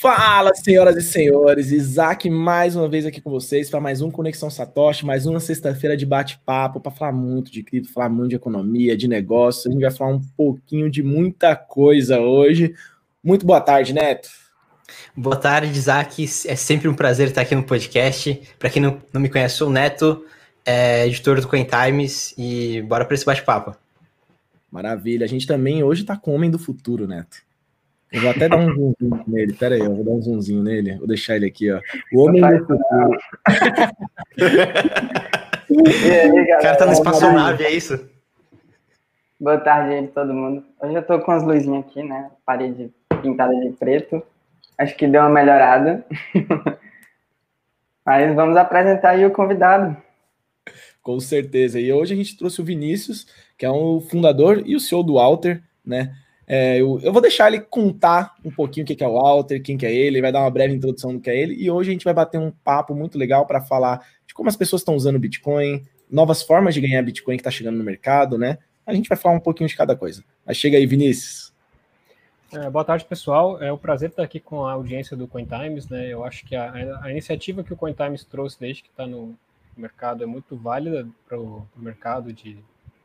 Fala, senhoras e senhores, Isaac mais uma vez aqui com vocês para mais um Conexão Satoshi, mais uma sexta-feira de bate-papo para falar muito de cripto, falar muito de economia, de negócio. A gente vai falar um pouquinho de muita coisa hoje. Muito boa tarde, Neto. Boa tarde, Isaac. É sempre um prazer estar aqui no podcast. Para quem não, não me conhece, sou o Neto, é, editor do Coin Times e bora para esse bate-papo. Maravilha. A gente também hoje está com o Homem do Futuro, Neto. Eu vou até dar um zoomzinho nele. Pera aí, eu vou dar um zoomzinho nele. Vou deixar ele aqui, ó. O Homem do Futuro. o cara tá no espaçonave, é isso? Boa tarde aí, todo mundo. Hoje eu tô com as luzinhas aqui, né? Parede pintada de preto. Acho que deu uma melhorada. Mas vamos apresentar aí o convidado. Com certeza. E hoje a gente trouxe o Vinícius, que é um fundador e o CEO do Alter, né? É, eu, eu, vou deixar ele contar um pouquinho o que é o Walter, quem que é ele, ele vai dar uma breve introdução do que é ele, e hoje a gente vai bater um papo muito legal para falar de como as pessoas estão usando o Bitcoin, novas formas de ganhar Bitcoin que está chegando no mercado, né? A gente vai falar um pouquinho de cada coisa. Mas chega aí, Vinícius. É, boa tarde, pessoal. É um prazer estar aqui com a audiência do CoinTimes, né? Eu acho que a, a iniciativa que o CoinTimes trouxe desde que está no mercado é muito válida para o mercado de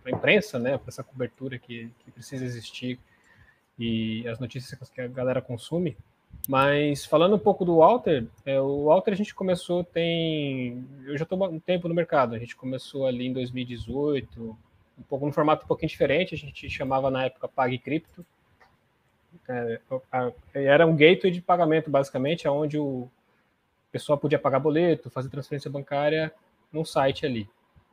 a imprensa, né? Para essa cobertura que, que precisa existir e as notícias que a galera consome. Mas falando um pouco do Walter, é, o Walter a gente começou tem. Eu já estou um tempo no mercado, a gente começou ali em 2018, um pouco no formato um pouquinho diferente, a gente chamava na época Pague Cripto. É, era um gateway de pagamento, basicamente, onde o pessoal podia pagar boleto, fazer transferência bancária num site ali.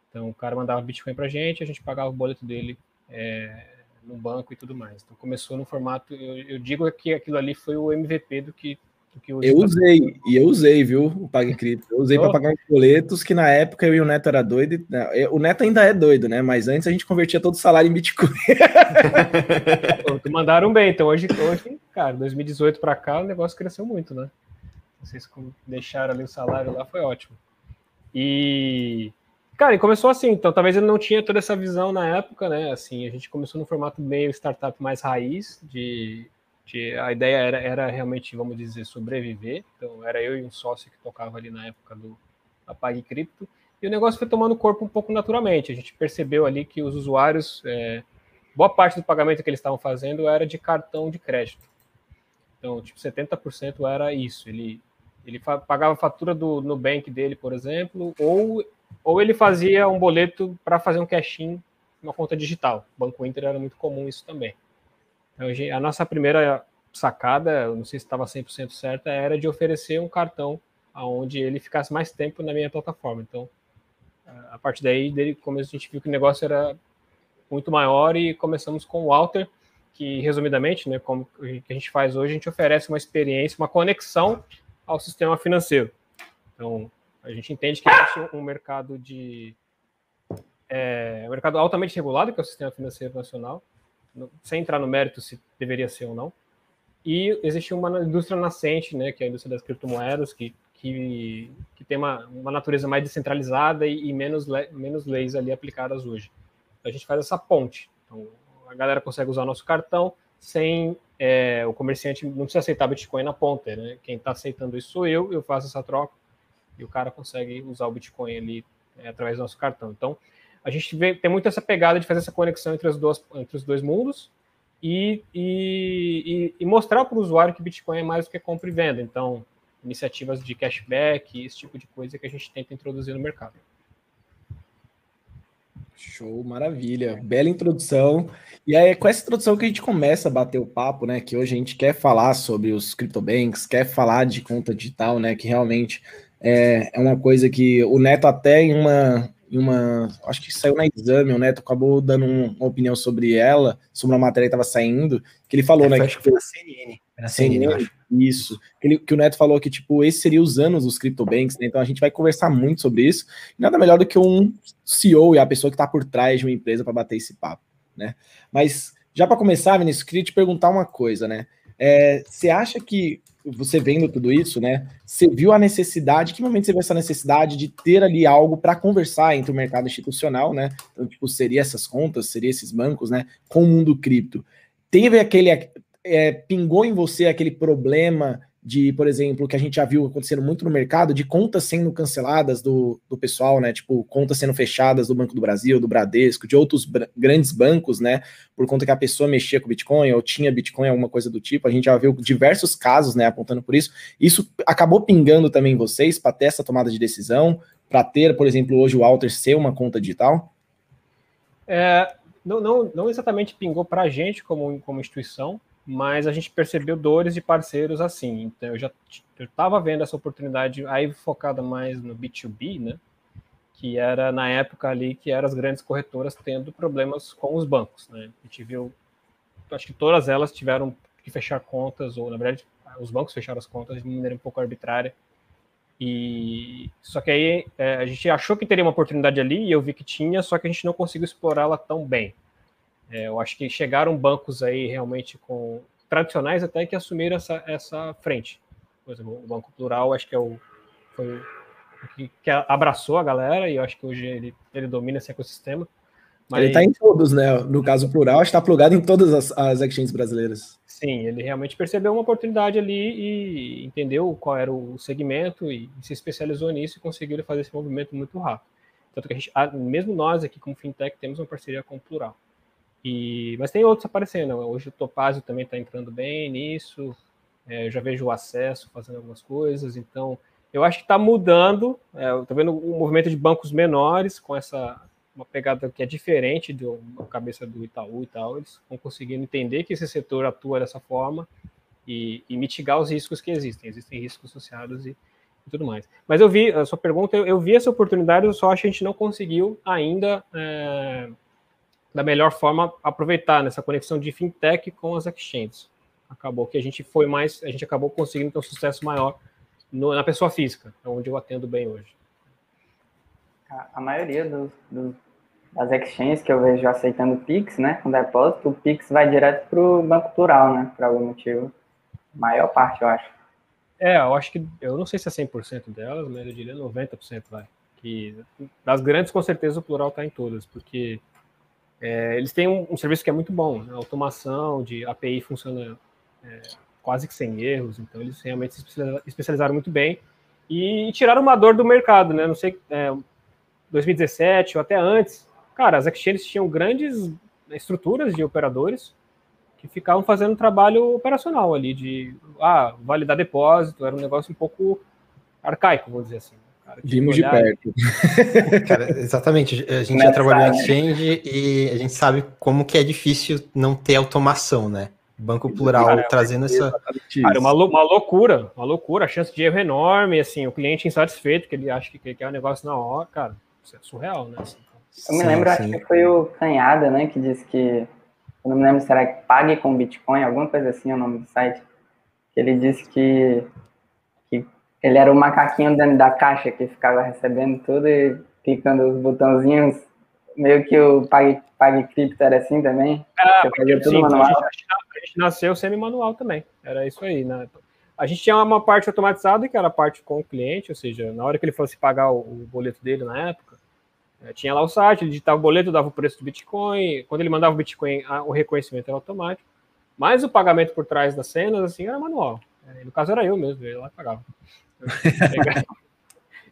Então o cara mandava Bitcoin para a gente, a gente pagava o boleto dele é, no banco e tudo mais. Então começou no formato, eu, eu digo que aquilo ali foi o MVP do que, do que Eu usei, e eu usei, viu, o PagCrypto. Eu usei para pagar boletos que na época eu e o Neto era doido. Né, o Neto ainda é doido, né? Mas antes a gente convertia todo o salário em Bitcoin. Mandaram bem, então hoje, hoje, cara, 2018 para cá o negócio cresceu muito, né? Vocês deixaram ali o salário lá, foi ótimo. E Cara, e começou assim, então talvez ele não tinha toda essa visão na época, né? Assim, a gente começou no formato meio startup mais raiz, de, de a ideia era, era realmente, vamos dizer, sobreviver. Então era eu e um sócio que tocava ali na época do Apague Cripto. E o negócio foi tomando corpo um pouco naturalmente. A gente percebeu ali que os usuários, é, boa parte do pagamento que eles estavam fazendo era de cartão de crédito. Então, tipo, 70% era isso. Ele, ele pagava a fatura do Nubank dele, por exemplo, ou ou ele fazia um boleto para fazer um cash-in uma conta digital. Banco Inter era muito comum isso também. Então, a nossa primeira sacada, não sei se estava 100% certa, era de oferecer um cartão aonde ele ficasse mais tempo na minha plataforma. Então, a partir daí, dele, começo, a gente viu que o negócio era muito maior e começamos com o Walter, que resumidamente, né, como a gente faz hoje, a gente oferece uma experiência, uma conexão ao sistema financeiro. Então, a gente entende que existe um mercado de é, um mercado altamente regulado, que é o sistema financeiro nacional, sem entrar no mérito se deveria ser ou não. E existe uma indústria nascente, né, que é a indústria das criptomoedas, que, que, que tem uma, uma natureza mais descentralizada e, e menos, le, menos leis ali aplicadas hoje. A gente faz essa ponte. Então, a galera consegue usar nosso cartão sem é, o comerciante não precisa aceitar Bitcoin na ponta, né? Quem está aceitando isso sou eu, eu faço essa troca e o cara consegue usar o Bitcoin ali é, através do nosso cartão. Então, a gente vê, tem muito essa pegada de fazer essa conexão entre, as duas, entre os dois mundos e, e, e mostrar para o usuário que Bitcoin é mais do que compra e venda. Então, iniciativas de cashback, esse tipo de coisa que a gente tenta introduzir no mercado. Show, maravilha. Bela introdução. E aí, é com essa introdução que a gente começa a bater o papo, né? Que hoje a gente quer falar sobre os CryptoBanks, quer falar de conta digital, né? Que realmente é, é uma coisa que o Neto até em uma, em uma, acho que saiu na exame, o Neto acabou dando uma opinião sobre ela, sobre uma matéria que estava saindo, que ele falou, é, né? Acho que foi na CNN. Na CNN, CNN Isso. Que, ele, que o Neto falou que, tipo, esse seria os anos dos CryptoBanks, né? Então a gente vai conversar muito sobre isso. Nada melhor do que um CEO e a pessoa que está por trás de uma empresa para bater esse papo, né? Mas já para começar, Vinícius, queria te perguntar uma coisa, né? É, você acha que você vendo tudo isso, né? Você viu a necessidade, que momento você viu essa necessidade de ter ali algo para conversar entre o mercado institucional, né? Então, tipo, seria essas contas, seria esses bancos, né? Com o mundo cripto. Teve aquele. É, pingou em você aquele problema de, por exemplo, que a gente já viu acontecendo muito no mercado, de contas sendo canceladas do, do pessoal, né? Tipo, contas sendo fechadas do Banco do Brasil, do Bradesco, de outros grandes bancos, né? Por conta que a pessoa mexia com Bitcoin ou tinha Bitcoin, alguma coisa do tipo. A gente já viu diversos casos, né? Apontando por isso. Isso acabou pingando também vocês para ter essa tomada de decisão, para ter, por exemplo, hoje o Alter ser uma conta digital? É, não, não, não exatamente pingou para a gente como, como instituição, mas a gente percebeu dores de parceiros assim. Então eu já estava vendo essa oportunidade aí focada mais no B2B, né? Que era na época ali que eram as grandes corretoras tendo problemas com os bancos, né? A gente viu, acho que todas elas tiveram que fechar contas, ou na verdade os bancos fecharam as contas de maneira um pouco arbitrária. E só que aí é, a gente achou que teria uma oportunidade ali e eu vi que tinha, só que a gente não conseguiu explorá-la tão bem. É, eu acho que chegaram bancos aí realmente com tradicionais até que assumiram essa, essa frente. Por exemplo, o Banco Plural, acho que é o, foi o que, que abraçou a galera e eu acho que hoje ele, ele domina esse ecossistema. Mas... Ele está em todos, né? No caso plural, está plugado em todas as, as exchanges brasileiras. Sim, ele realmente percebeu uma oportunidade ali e entendeu qual era o segmento e se especializou nisso e conseguiu fazer esse movimento muito rápido. Tanto que a gente, mesmo nós aqui como fintech, temos uma parceria com o Plural. E, mas tem outros aparecendo. Hoje o Topazio também está entrando bem nisso. É, eu já vejo o acesso fazendo algumas coisas. Então, eu acho que está mudando. É, Estou vendo um movimento de bancos menores com essa uma pegada que é diferente da cabeça do Itaú e tal. Eles estão conseguindo entender que esse setor atua dessa forma e, e mitigar os riscos que existem. Existem riscos associados e, e, tudo mais. Mas eu vi a sua pergunta, eu, eu, vi essa oportunidade, eu só acho que a gente não conseguiu ainda. É, da melhor forma aproveitar nessa conexão de fintech com as exchanges. Acabou que a gente foi mais, a gente acabou conseguindo ter um sucesso maior no, na pessoa física, é onde eu atendo bem hoje. A, maioria dos, dos, das exchanges que eu vejo aceitando Pix, né, com depósito, o Pix vai direto para o banco plural, né, por algum motivo. maior parte, eu acho. É, eu acho que, eu não sei se é 100% delas, mas eu diria 90% vai. Que das grandes, com certeza, o plural está em todas, porque é, eles têm um, um, serviço que é muito bom, né? automação de API funciona é, quase que sem erros, então eles realmente se especializaram muito bem e tiraram uma dor do mercado, né? Não sei, é, 2017 ou até antes, cara, as exchanges tinham grandes estruturas de operadores que ficavam fazendo trabalho operacional ali de ah, validar depósito, era um negócio um pouco arcaico, vamos dizer assim. Cara, Vimos de perto. Cara, exatamente. A gente já trabalhou em exchange e a gente sabe como que é difícil não ter automação, né? Banco Plural cara, trazendo essa. Cara, uma, uma loucura, uma loucura. A chance de erro é enorme, assim, o cliente insatisfeito, que ele acha que quer o um negócio na hora, cara, isso é surreal, né? Assim, eu me lembro, sim. acho que foi o Canhada, né, que disse que. Eu não me lembro se era Pague com Bitcoin, alguma coisa assim é o nome do site. Que ele disse que ele era o macaquinho dentro da caixa que ficava recebendo tudo e clicando os botãozinhos. Meio que o Pague Cripto era assim também. Ah, fazia tudo sim, manual. A gente, a gente nasceu semi-manual também. Era isso aí, né? A gente tinha uma parte automatizada que era a parte com o cliente, ou seja, na hora que ele fosse pagar o, o boleto dele na época, é, tinha lá o site, ele digitava o boleto, dava o preço do Bitcoin. Quando ele mandava o Bitcoin, a, o reconhecimento era automático. Mas o pagamento por trás das cenas, assim, era manual. É, no caso, era eu mesmo, ele lá pagava.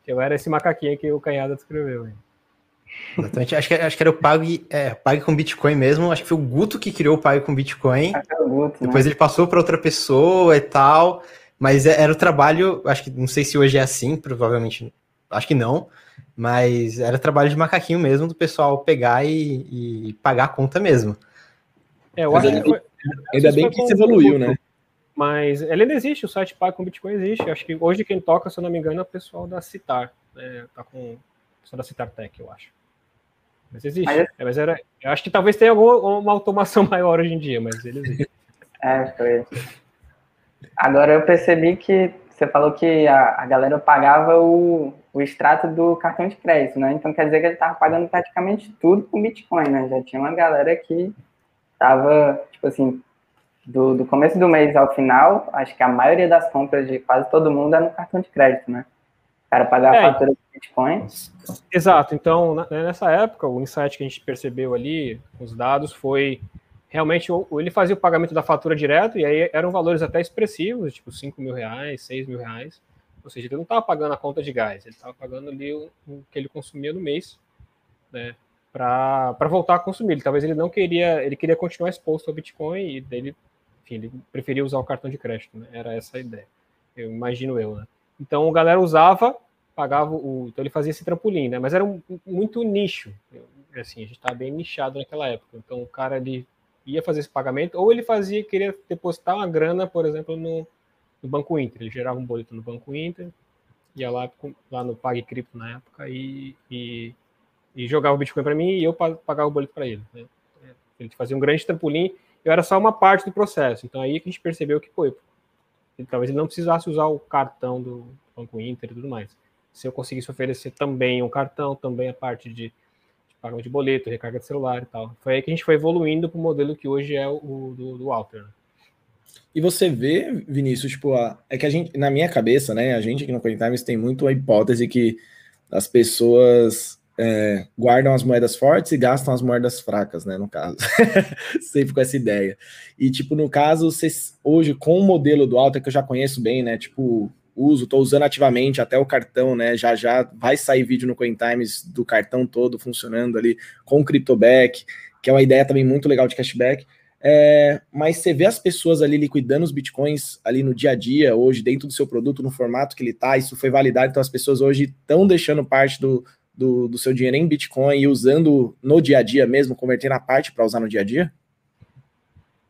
Eu era esse macaquinho que o Canhada descreveu. Exatamente. Acho que, acho que era o Pague, é, Pague com Bitcoin mesmo. Acho que foi o Guto que criou o Pague com Bitcoin. Guto, Depois né? ele passou para outra pessoa e tal. Mas é, era o trabalho, acho que não sei se hoje é assim, provavelmente, acho que não. Mas era trabalho de macaquinho mesmo, do pessoal pegar e, e pagar a conta mesmo. É, eu acho que foi, ainda bem que isso evoluiu, né? Mas ele ainda existe, o site pago com Bitcoin existe. Acho que hoje quem toca, se eu não me engano, é o pessoal da Citar. Né? Tá com o pessoal da Citar Tech, eu acho. Mas existe. Mas, é, mas era, eu acho que talvez tenha alguma automação maior hoje em dia, mas ele existe. É, foi. Agora eu percebi que você falou que a, a galera pagava o, o extrato do cartão de crédito, né? Então quer dizer que ele estava pagando praticamente tudo com Bitcoin, né? Já tinha uma galera que tava, tipo assim, do, do começo do mês ao final, acho que a maioria das compras de quase todo mundo é no cartão de crédito, né? O cara pagar é, a fatura de Bitcoin. Exato. Então, nessa época, o insight que a gente percebeu ali, os dados, foi realmente ele fazia o pagamento da fatura direto, e aí eram valores até expressivos, tipo 5 mil reais, 6 mil reais. Ou seja, ele não estava pagando a conta de gás, ele estava pagando ali o, o, que ele consumia no mês, né? Para voltar a consumir. Talvez ele não queria, ele queria continuar exposto ao Bitcoin e dele, enfim, ele preferia usar o cartão de crédito, né? Era essa a ideia. Eu imagino eu, né? Então a galera usava, pagava o. Então ele fazia esse trampolim, né? Mas era um, muito nicho. Assim, a gente estava bem nichado naquela época. Então o cara ele ia fazer esse pagamento, ou ele fazia, queria depositar uma grana, por exemplo, no, no Banco Inter. Ele gerava um boleto no Banco Inter, ia lá, lá no Pague Cripto na época e, e, e jogava o Bitcoin para mim e eu pagava o boleto para ele. Né? Ele fazia um grande trampolim, eu era só uma parte do processo. Então aí que a gente percebeu que, pô, talvez ele não precisasse usar o cartão do Banco Inter e tudo mais. Se eu conseguisse oferecer também um cartão, também a parte de pagamento de boleto, recarga de celular e tal. Foi aí que a gente foi evoluindo para o modelo que hoje é o do, do Walter. Né? E você vê, Vinícius, tipo, a, é que a gente, na minha cabeça, né, a gente aqui no CoinTimes tem muito a hipótese que as pessoas é, guardam as moedas fortes e gastam as moedas fracas, né, no caso. Sempre com essa ideia. E, tipo, no caso, vocês, hoje, com o modelo do Alta, que eu já conheço bem, né, tipo, uso, estou usando ativamente até o cartão, né? Já já vai sair vídeo no CoinTimes do cartão todo funcionando ali com o CryptoBack, que é uma ideia também muito legal de cashback. É, mas você vê as pessoas ali liquidando os bitcoins ali no dia a dia, hoje, dentro do seu produto, no formato que ele está, isso foi validado, então as pessoas hoje estão deixando parte do, do, do, seu dinheiro em Bitcoin e usando no dia a dia mesmo, convertendo a parte para usar no dia a dia?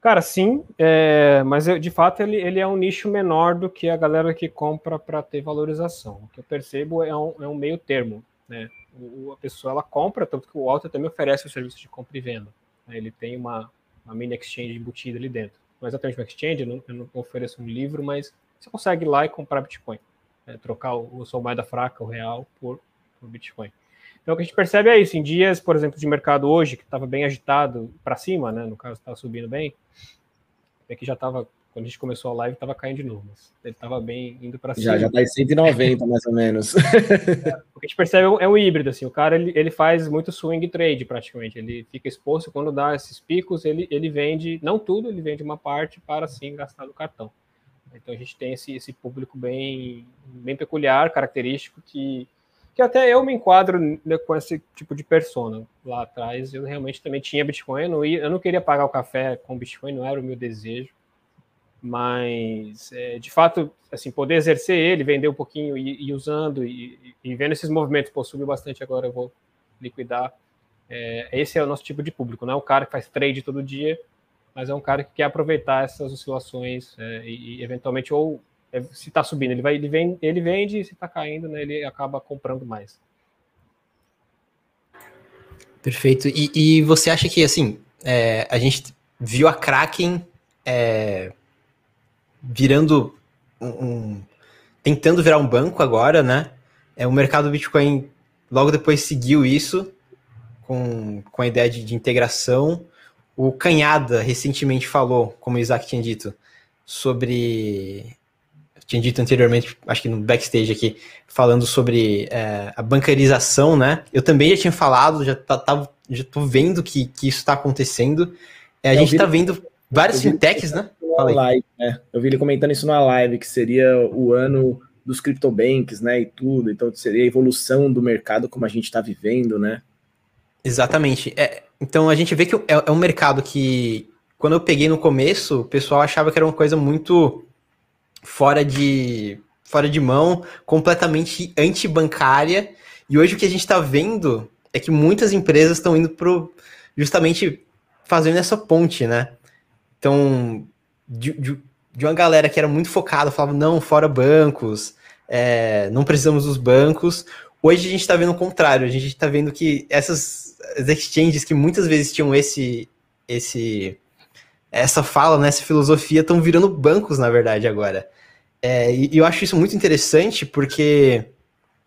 Cara, sim, é, mas eu, de fato ele, ele é um nicho menor do que a galera que compra para ter valorização. O que eu percebo é um, é um meio termo, né? O, a pessoa ela compra, tanto que o Alter também oferece o serviço de compra e venda. Né? Ele tem uma, uma mini exchange embutida ali dentro. Não é exatamente uma exchange, eu não, eu não ofereço um livro, mas você consegue ir lá e comprar Bitcoin. Né? Trocar o, a sua moeda fraca, o real, por, por Bitcoin. Então, o que a gente percebe é isso. Em dias, por exemplo, de mercado hoje, que estava bem agitado para cima, né? No caso, estava subindo bem. É que já estava, quando a gente começou a live, estava caindo de novo. Mas ele estava bem indo para cima. Já, já está em 190, mais ou menos. É, o que a gente percebe é um, é um híbrido, assim. O cara, ele, ele faz muito swing trade, praticamente. Ele fica exposto, quando dá esses picos, ele, ele vende, não tudo, ele vende uma parte para, sim, gastar no cartão. Então, a gente tem esse, esse público bem, bem peculiar, característico, que que até eu me enquadro com esse tipo de persona. Lá atrás eu realmente também tinha Bitcoin, eu não, ia, eu não queria pagar o café com Bitcoin, não era o meu desejo, mas é, de fato, assim, poder exercer ele, vender um pouquinho e, e usando e, e, vendo esses movimentos, pô, subiu bastante agora, eu vou liquidar. É, esse é o nosso tipo de público, não é o cara que faz trade todo dia, mas é um cara que quer aproveitar essas oscilações é, e, e, eventualmente ou é, se está subindo, ele vai, ele vende, ele vende, se está caindo, né, ele acaba comprando mais. Perfeito. E, e você acha que assim, é, a gente viu a Kraken é, virando um, um, tentando virar um banco agora, né? É o mercado do Bitcoin logo depois seguiu isso com, com a ideia de, de integração. O Canhada recentemente falou, como o Isaac tinha dito, sobre tinha dito anteriormente, acho que no backstage aqui, falando sobre é, a bancarização, né? Eu também já tinha falado, já, tá, tá já tô vendo que, que isso está acontecendo. É, a gente está vendo várias fintechs, né? Live, né? Eu vi ele comentando isso na live, que seria o ano dos CryptoBanks, né? E tudo. Então seria a evolução do mercado como a gente está vivendo, né? Exatamente. É, então a gente vê que é, é um mercado que, quando eu peguei no começo, o pessoal achava que era uma coisa muito fora de, fora de mão, completamente antibancária. E hoje o que a gente está vendo é que muitas empresas estão indo pro justamente fazendo essa ponte, né? Então, de, de, de, uma galera que era muito focada, falava, não, fora bancos, é, não precisamos dos bancos. Hoje a gente está vendo o contrário, a gente está vendo que essas exchanges que muitas vezes tinham esse, esse essa fala, né, essa filosofia estão virando bancos, na verdade, agora. É, e, eu acho isso muito interessante porque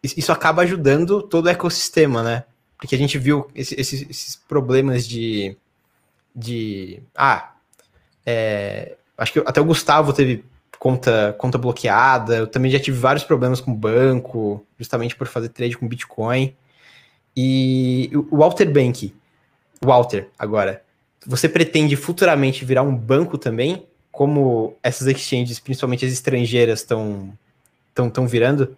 isso acaba ajudando todo o ecossistema, né? Porque a gente viu esse, esses, esses, problemas de. de ah, é, acho que até o Gustavo teve conta, conta bloqueada, eu também já tive vários problemas com banco, justamente por fazer trade com Bitcoin. E o Walter Bank, Walter, agora, você pretende futuramente virar um banco também, como essas exchanges, principalmente as estrangeiras, estão tão, tão virando?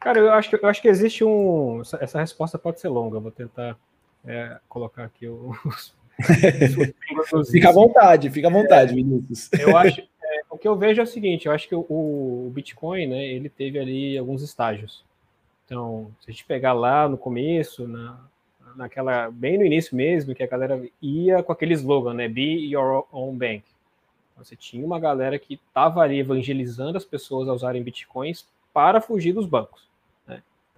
Cara, eu acho, que, eu acho que existe um. Essa resposta pode ser longa, vou tentar é, colocar aqui os. fica à vontade, fica à vontade, Vinícius. Eu acho, é, o que eu vejo é o seguinte: eu acho que o, o, Bitcoin, né, ele teve ali alguns estágios. Então, se a gente pegar lá no começo, na, naquela bem no início mesmo, que a galera ia com aquele slogan, né, Be Your Own Bank. Então, você tinha uma galera que estava ali evangelizando as pessoas a usarem bitcoins para fugir dos bancos.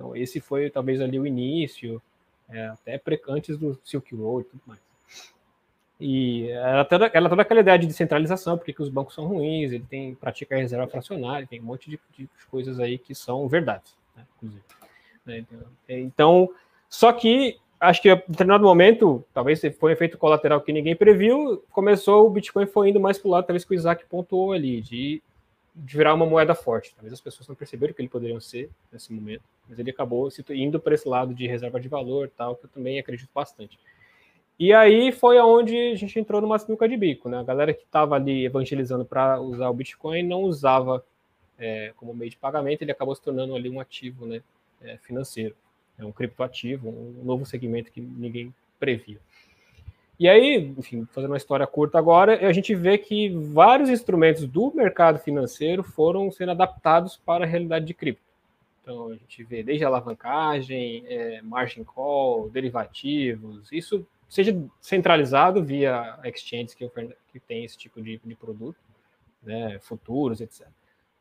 Então, esse foi talvez ali o início, é, até antes do Silk Road e tudo mais. E ela toda, ela toda aquela ideia de descentralização, porque os bancos são ruins, ele tem pratica reserva fracionária, tem um monte de, de coisas aí que são verdades, né, inclusive. Né, então, só que acho que em determinado momento, talvez foi um efeito colateral que ninguém previu, começou o Bitcoin foi indo mais para o lado, talvez que o Isaac pontuou ali, de de virar uma moeda forte. Talvez as pessoas não perceberam que ele poderiam ser nesse momento, mas ele acabou indo para esse lado de reserva de valor, tal, que eu também acredito bastante. E aí foi aonde a gente entrou numa sinuca de bico, né? A galera que estava ali evangelizando para usar o Bitcoin não usava é, como meio de pagamento, ele acabou se tornando ali um ativo, né, é, financeiro, é um criptoativo, um novo segmento que ninguém previa. E aí, enfim, fazendo uma história curta agora, a gente vê que vários instrumentos do mercado financeiro foram sendo adaptados para a realidade de cripto. Então, a gente vê desde alavancagem, é, margin call, derivativos, isso seja centralizado via exchanges que, que tem esse tipo de, de produto, né, futuros, etc.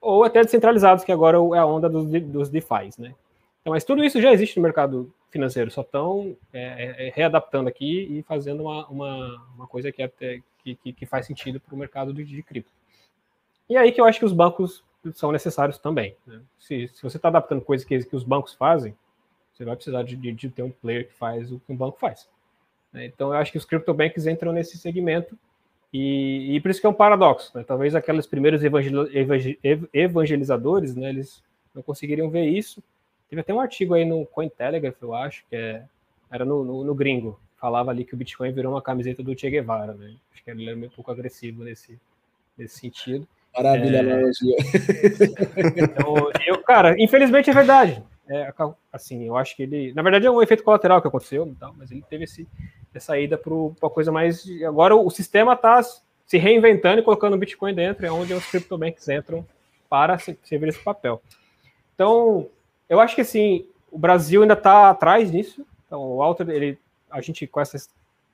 Ou até descentralizados, que agora é a onda dos, dos DeFi, né? Então, mas tudo isso já existe no mercado financeiro, só estão é, é, é, readaptando aqui e fazendo uma, uma, uma coisa que, até, que, que, faz sentido para o mercado de, de cripto. E aí que eu acho que os bancos são necessários também. Né? Se, se você está adaptando coisas que, que os bancos fazem, você vai precisar de, de, de, ter um player que faz o que um banco faz. Né? Então eu acho que os cryptobanks entram nesse segmento e, e por isso que é um paradoxo. Né? Talvez aqueles primeiros evangelizadores, né, eles não conseguiriam ver isso, Teve até um artigo aí no Cointelegraph, eu acho, que é, era no, no, no, gringo. Falava ali que o Bitcoin virou uma camiseta do Che Guevara, né? Acho que ele era meio pouco agressivo nesse, nesse sentido. Maravilha, é... Então, eu, cara, infelizmente é verdade. É, assim, eu acho que ele. Na verdade, é um efeito colateral que aconteceu, tal, mas ele teve esse, essa ida para uma coisa mais. Agora o sistema está se reinventando e colocando o Bitcoin dentro, é onde os cryptobanks entram para servir esse papel. Então, eu acho que assim, o Brasil ainda está atrás disso. Então, o Walter, ele, a gente com essa,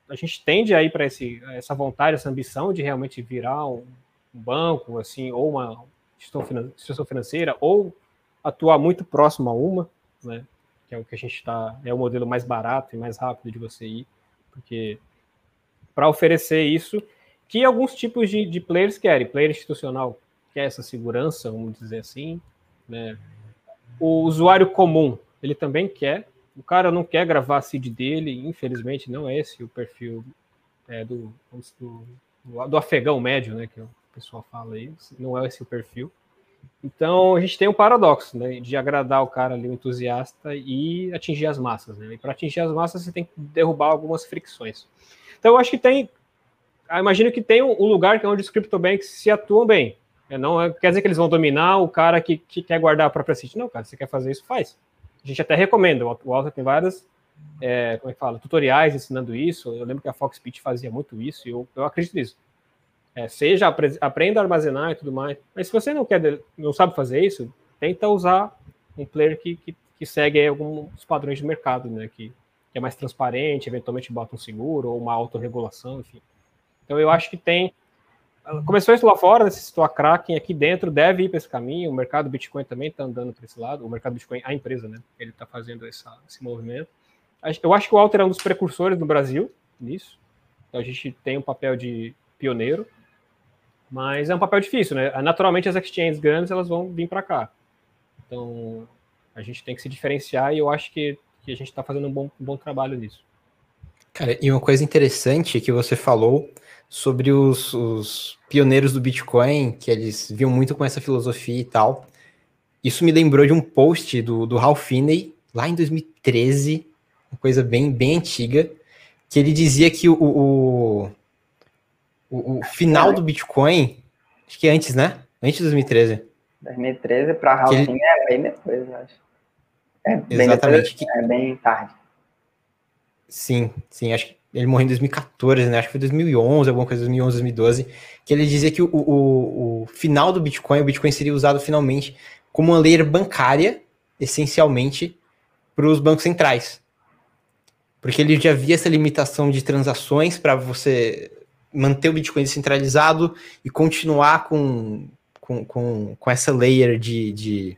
a gente tende aí para essa vontade, essa ambição de realmente virar um, um banco, assim, ou uma instituição financeira, ou atuar muito próximo a uma, né? Que é o que a gente está, é o modelo mais barato e mais rápido de você ir, porque para oferecer isso, que alguns tipos de, de players querem, player institucional quer essa segurança, vamos dizer assim, né? O usuário comum, ele também quer. O cara não quer gravar a seed dele, infelizmente não é esse o perfil é, do, do, do, afegão médio, né, que o pessoal fala aí, não é esse o perfil. Então a gente tem um paradoxo, né, de agradar o cara ali, o entusiasta, e atingir as massas, né? E para atingir as massas você tem que derrubar algumas fricções. Então eu acho que tem, eu imagino que tem um lugar que é onde os CryptoBanks se atuam bem. É, não é, quer dizer que eles vão dominar o cara que, que quer guardar a própria City. Não, cara, você quer fazer isso, faz. A gente até recomenda. O Walter tem várias, é, como é que fala, tutoriais ensinando isso. Eu lembro que a Fox Pitch fazia muito isso e eu, eu acredito nisso. É, seja, aprenda a armazenar e tudo mais. Mas se você não quer, não sabe fazer isso, tenta usar um player que, que, que segue alguns padrões de mercado, né? Que, que é mais transparente, eventualmente bota um seguro ou uma autorregulação, enfim. Então eu acho que tem Começou isso lá fora, necessitou a Kraken aqui dentro, deve ir para esse caminho. O mercado Bitcoin também está andando para esse lado. O mercado Bitcoin, a empresa, né? Ele está fazendo essa, esse movimento. Eu acho que o Alter é um dos precursores no Brasil nisso. Então a gente tem um papel de pioneiro, mas é um papel difícil, né? Naturalmente as exchanges grandes elas vão vir para cá. Então a gente tem que se diferenciar e eu acho que, que a gente está fazendo um bom, um bom trabalho nisso. Cara, e uma coisa interessante que você falou sobre os, os, pioneiros do Bitcoin, que eles viam muito com essa filosofia e tal. Isso me lembrou de um post do, do Ralph Finney, lá em 2013, uma coisa bem, bem antiga, que ele dizia que o, o, o, o final do Bitcoin, acho que antes, né? Antes de 2013. 2013 para Halving ele... é bem depois, eu acho. É bem Exatamente. Depois, é bem tarde. Sim, sim, acho que ele morreu em 2014, né? Acho que foi 2011, alguma coisa, 2011, 2012, que ele dizia que o, o, o final do Bitcoin, o Bitcoin seria usado finalmente como uma layer bancária, essencialmente, para os bancos centrais. Porque ele já via essa limitação de transações para você manter o Bitcoin descentralizado e continuar com, com, com, com essa layer de, de,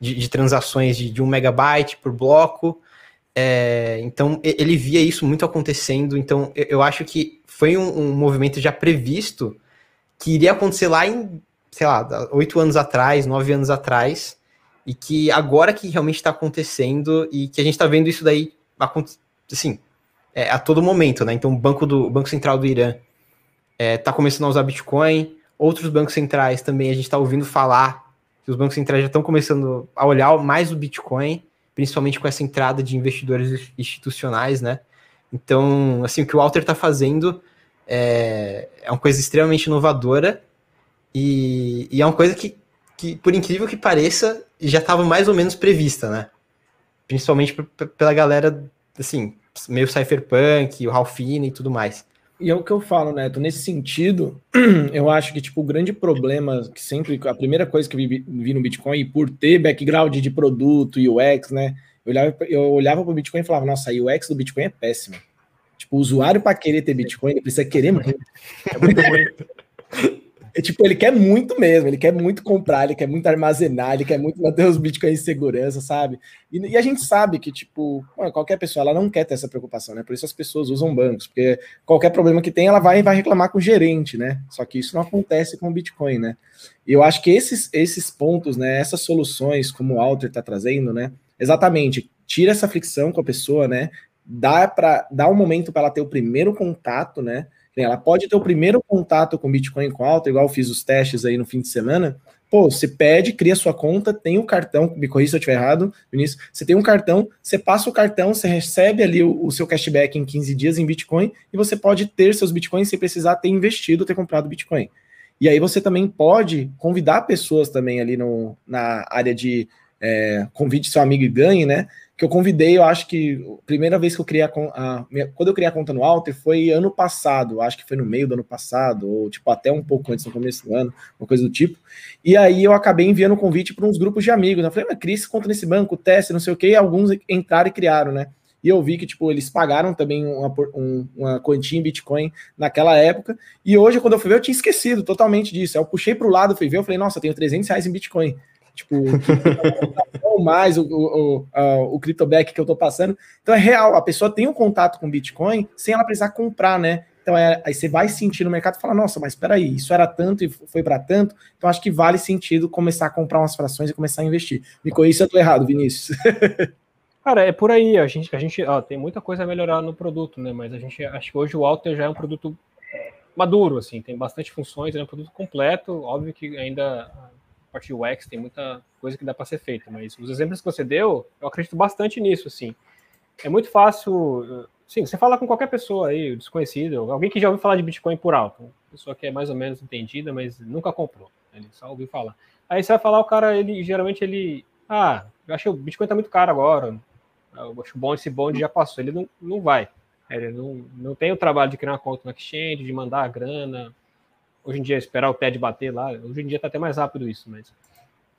de, de transações de, de um megabyte por bloco. É, então ele via isso muito acontecendo. Então eu acho que foi um, um, movimento já previsto que iria acontecer lá em, sei lá, oito anos atrás, nove anos atrás, e que agora que realmente está acontecendo e que a gente está vendo isso daí assim, é, a todo momento, né? Então o banco do o Banco Central do Irã está é, tá começando a usar Bitcoin, outros bancos centrais também a gente está ouvindo falar que os bancos centrais já estão começando a olhar mais o Bitcoin, principalmente com essa entrada de investidores institucionais, né? Então, assim, o que o Walter está fazendo é, é, uma coisa extremamente inovadora e, e é uma coisa que, que, por incrível que pareça, já estava mais ou menos prevista, né? Principalmente pela galera, assim, meio cypherpunk, o Ralphine e tudo mais. E é o que eu falo, Neto, nesse sentido, eu acho que tipo o grande problema que sempre a primeira coisa que eu vi, vi no Bitcoin, por ter background de produto, UX, né? Eu olhava, eu olhava para o Bitcoin e falava, nossa, a UX do Bitcoin é péssima. Tipo, o usuário para querer ter Bitcoin, ele precisa querer muito. É muito ruim. É, tipo, ele quer muito mesmo, ele quer muito comprar, ele quer muito armazenar, ele quer muito manter os bitcoins em segurança, sabe? E, e, a gente sabe que, tipo, qualquer pessoa, ela não quer ter essa preocupação, né? Por isso as pessoas usam bancos, porque qualquer problema que tem, ela vai vai reclamar com o gerente, né? Só que isso não acontece com o Bitcoin, né? E eu acho que esses, esses pontos, né, essas soluções, como o Alter está trazendo, né? Exatamente, tira essa fricção com a pessoa, né? Dá para dar um momento para ela ter o primeiro contato, né? Ela pode ter o primeiro contato com Bitcoin com alta, igual eu fiz os testes aí no fim de semana. Pô, você pede, cria sua conta, tem o um cartão, me corrija se eu estiver errado, Vinícius. Você tem um cartão, você passa o cartão, você recebe ali o, o, seu cashback em 15 dias em Bitcoin e você pode ter seus Bitcoins sem precisar ter investido, ter comprado Bitcoin. E aí você também pode convidar pessoas também ali no, na área de é, convide seu amigo e ganhe, né? que eu convidei, eu acho que a primeira vez que eu criei a, a, quando eu criei a conta no Alter foi ano passado, acho que foi no meio do ano passado, ou tipo até um pouco antes, no começo do ano, uma coisa do tipo. E aí eu acabei enviando um convite para uns grupos de amigos. Né? Eu falei, mas Cris, conta nesse banco, teste, não sei o quê, e alguns entraram e criaram, né? E eu vi que, tipo, eles pagaram também uma, um, uma quantia em Bitcoin naquela época. E hoje, quando eu fui ver, eu tinha esquecido totalmente disso. Aí eu puxei para o lado, fui ver, eu falei, nossa, eu tenho 300 reais em Bitcoin. Tipo, ou mais o, o, o, o CryptoBack que eu estou passando. Então é real, a pessoa tem um contato com Bitcoin sem ela precisar comprar, né? Então é, aí você vai sentir no mercado e fala, nossa, mas espera aí, isso era tanto e foi para tanto, então acho que vale sentido começar a comprar umas frações e começar a investir. Me conheça, eu tô errado, Vinícius. Cara, é por aí, a gente, a gente ó, tem muita coisa a melhorar no produto, né? Mas a gente acho que hoje o Alter já é um produto maduro, assim, tem bastante funções, é um produto completo, óbvio que ainda parte UX tem muita coisa que dá para ser feita, mas os exemplos que você deu, eu acredito bastante nisso, assim. É muito fácil, sim, você fala com qualquer pessoa aí, desconhecido, alguém que já ouviu falar de Bitcoin por alto, pessoa que é mais ou menos entendida, mas nunca comprou, ele só ouviu falar. Aí você vai falar, o cara, ele geralmente ele, ah, eu acho que o Bitcoin tá muito caro agora, eu acho bom esse bonde já passou, ele não, não vai. Ele não, não tem o trabalho de criar uma conta no exchange, de mandar a grana, hoje em dia esperar o TED bater lá, hoje em dia está até mais rápido isso, mas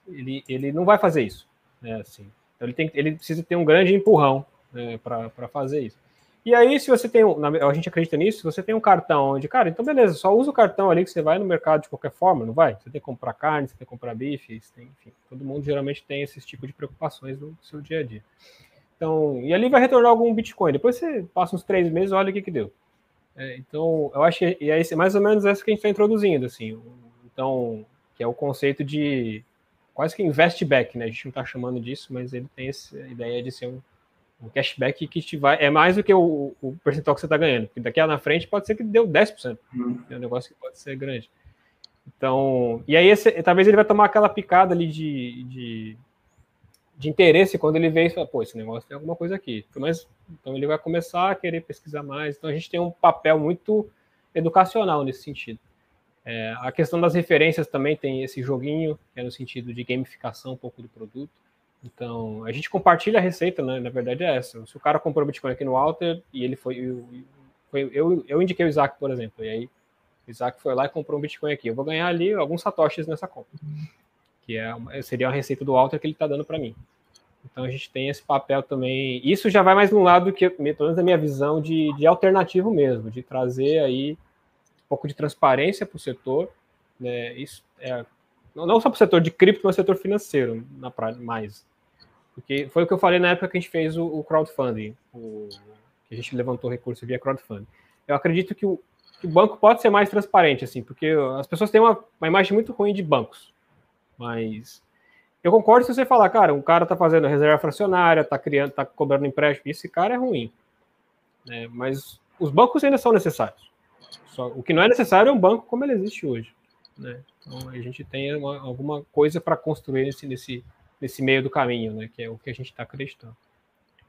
ele, ele não vai fazer isso, né, assim. Então ele, tem, ele precisa ter um grande empurrão né, para fazer isso. E aí, se você tem, a gente acredita nisso, se você tem um cartão onde, cara, então beleza, só usa o cartão ali que você vai no mercado de qualquer forma, não vai? Você tem que comprar carne, você tem que comprar bife, tem, enfim, todo mundo geralmente tem esse tipo de preocupações no seu dia a dia. Então, e ali vai retornar algum Bitcoin. Depois você passa uns três meses, olha o que que deu. É, então, eu acho que é mais ou menos essa que a gente está introduzindo, assim. Então, que é o conceito de quase que invest back, né? A gente não está chamando disso, mas ele tem essa ideia de ser um, um cashback que te vai. É mais do que o, o percentual que você está ganhando, porque daqui na frente pode ser que deu 10%. Uhum. É um negócio que pode ser grande. Então, e aí esse, talvez ele vai tomar aquela picada ali de, de de interesse quando ele vê fala, pô, esse negócio tem alguma coisa aqui. Mas, então ele vai começar a querer pesquisar mais. Então a gente tem um papel muito educacional nesse sentido. É, a questão das referências também tem esse joguinho, que é no sentido de gamificação um pouco do produto. Então, a gente compartilha a receita, né? Na verdade é essa. Se o cara comprou Bitcoin aqui no Alter e ele foi. Eu, eu, eu indiquei o Isaac, por exemplo, e aí o Isaac foi lá e comprou um Bitcoin aqui. Eu vou ganhar ali alguns satoshis nessa compra, que é, seria a receita do Alter que ele está dando para mim. Então a gente tem esse papel também. Isso já vai mais no lado que, pelo menos da minha visão, de, de alternativo mesmo, de trazer aí um pouco de transparência para o setor. Né? Isso é, não só para o setor de cripto, mas setor financeiro, na mais. Porque foi o que eu falei na época que a gente fez o, o crowdfunding, o, que a gente levantou recurso via crowdfunding. Eu acredito que o, que o, banco pode ser mais transparente, assim, porque as pessoas têm uma, uma imagem muito ruim de bancos. Mas eu concordo se você falar, cara, um cara tá fazendo reserva fracionária, tá criando, tá cobrando empréstimo, esse cara é ruim. Né? Mas os bancos ainda são necessários. Só, o que não é necessário é um banco como ele existe hoje. Né? Então a gente tem uma, alguma coisa para construir nesse, nesse, nesse meio do caminho, né? Que é o que a gente está acreditando.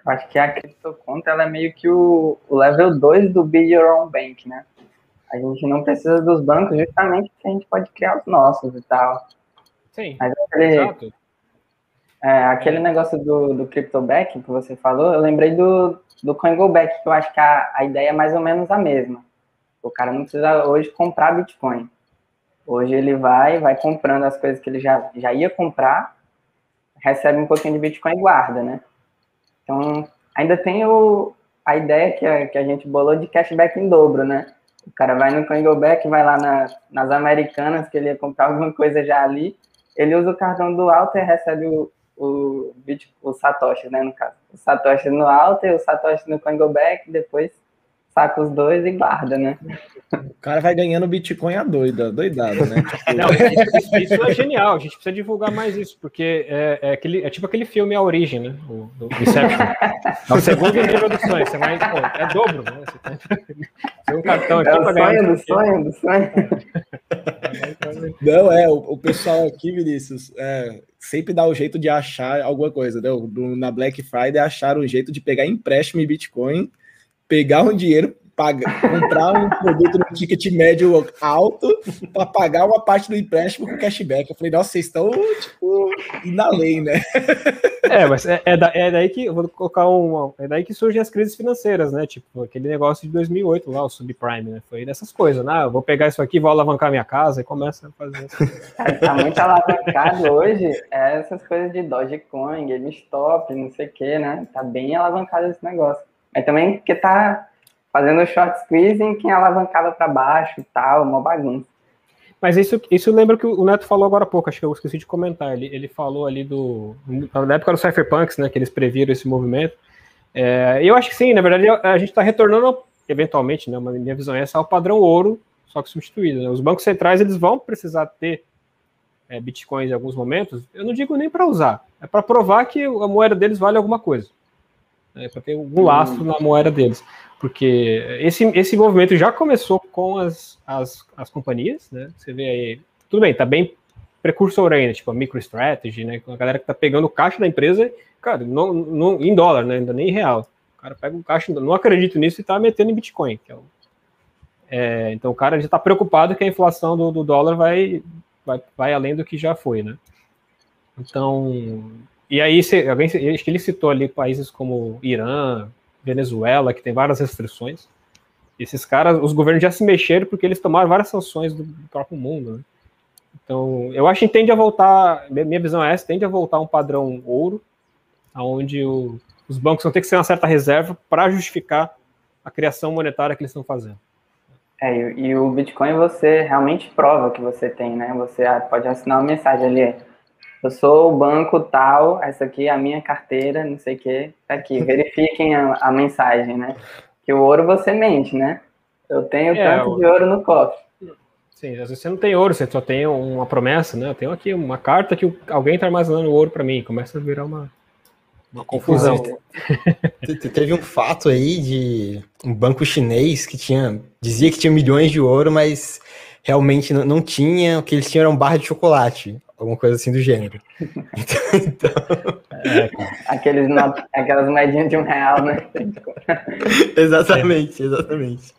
Acho que a criptoconta ela é meio que o, o level 2 do Be Your Own Bank, né? A gente não precisa dos bancos justamente porque a gente pode criar os nossos e tal. Sim, Mas aquele, exato. É, aquele negócio do, do CryptoBack que você falou, eu lembrei do, do CoinGoBack, que eu acho que a, a ideia é mais ou menos a mesma. O cara não precisa hoje comprar Bitcoin. Hoje ele vai, vai comprando as coisas que ele já, já ia comprar, recebe um pouquinho de Bitcoin e guarda, né? Então, ainda tem o, a ideia que a, que a gente bolou de cashback em dobro, né? O cara vai no CoinGoBack, vai lá na, nas americanas, que ele ia comprar alguma coisa já ali, ele usa o cartão do Alto e recebe o, o, o Satoshi, né, no caso. O Satoshi no alto e o Satoshi no CoinGoBack, depois saca os dois e guarda, né? O cara vai ganhando Bitcoin a doida, doidado, né? Não, isso, isso, é genial, a gente precisa divulgar mais isso, porque é, é, aquele, é tipo aquele filme A Origem, né? O, do Inception. É o segundo nível do sonho, você vai, pô, é dobro, né? Você tem, um cartão aqui é o sonho do sonho do sonho. Não, é, o, o pessoal aqui, Vinícius, é, sempre dá o jeito de achar alguma coisa, né? Do, na Black Friday acharam um jeito de pegar empréstimo em Bitcoin, pegar um dinheiro, pagar, comprar um produto no ticket médio alto para pagar uma parte do empréstimo com cashback. Eu falei, nossa, vocês estão, tipo, na lei, né? É, mas é, é, da, é, daí que, eu vou colocar um, é daí que surgem as crises financeiras, né? Tipo, aquele negócio de 2008 lá, o subprime, né? Foi dessas coisas, né? Ah, eu vou pegar isso aqui, vou alavancar minha casa e começa a fazer isso. É, tá muito alavancado hoje, é essas coisas de Dogecoin, GameStop, não sei o que, né? Tá bem alavancado esse negócio. Mas também porque tá fazendo short squeezing, quem alavancava para baixo e tal, uma bagunça. Mas isso, isso lembra que o Neto falou agora há pouco, acho que eu esqueci de comentar. Ele, ele falou ali do. Na época do Cypherpunks, né? Que eles previram esse movimento. É, eu acho que sim, na verdade, a gente está retornando, eventualmente, né? Minha visão é essa ao padrão ouro, só que substituído. Né? Os bancos centrais eles vão precisar ter é, bitcoins em alguns momentos. Eu não digo nem para usar, é para provar que a moeda deles vale alguma coisa. É para ter algum lastro na moeda deles porque esse, esse movimento já começou com as, as, as companhias, né? Você vê aí, tudo bem, tá bem precursor ainda, tipo a MicroStrategy, né? A galera que tá pegando o caixa da empresa, cara, não, não, em dólar, né? Ainda nem em real. O cara pega o caixa, não acredito nisso e tá metendo em Bitcoin. É o, é, então o cara já tá preocupado que a inflação do, do dólar vai, vai, vai além do que já foi, né? Então, e aí, alguém, acho que ele citou ali países como Irã, Venezuela, que tem várias restrições. Esses caras, os governos já se mexeram porque eles tomaram várias sanções do, próprio mundo. Né? Então, eu acho que tende a voltar, minha visão é essa, tende a voltar um padrão ouro, onde os bancos vão ter que ser uma certa reserva para justificar a criação monetária que eles estão fazendo. É, e o Bitcoin você realmente prova que você tem, né? Você pode assinar uma mensagem ali, eu sou o banco tal, essa aqui é a minha carteira, não sei o que, tá aqui, verifiquem a, a, mensagem, né? Que o ouro você mente, né? Eu tenho é, tanto de ouro no cofre. Sim, às vezes você não tem ouro, você só tem uma promessa, né? Eu tenho aqui uma carta que alguém está armazenando ouro para mim, começa a virar uma, uma confusão. Teve um fato aí de um banco chinês que tinha dizia que tinha milhões de ouro, mas realmente não, não tinha, o que eles tinham era um barra de chocolate, alguma coisa assim do gênero. Então, então... É, Aqueles not... Aquelas moedinhas de um real, né? exatamente, exatamente.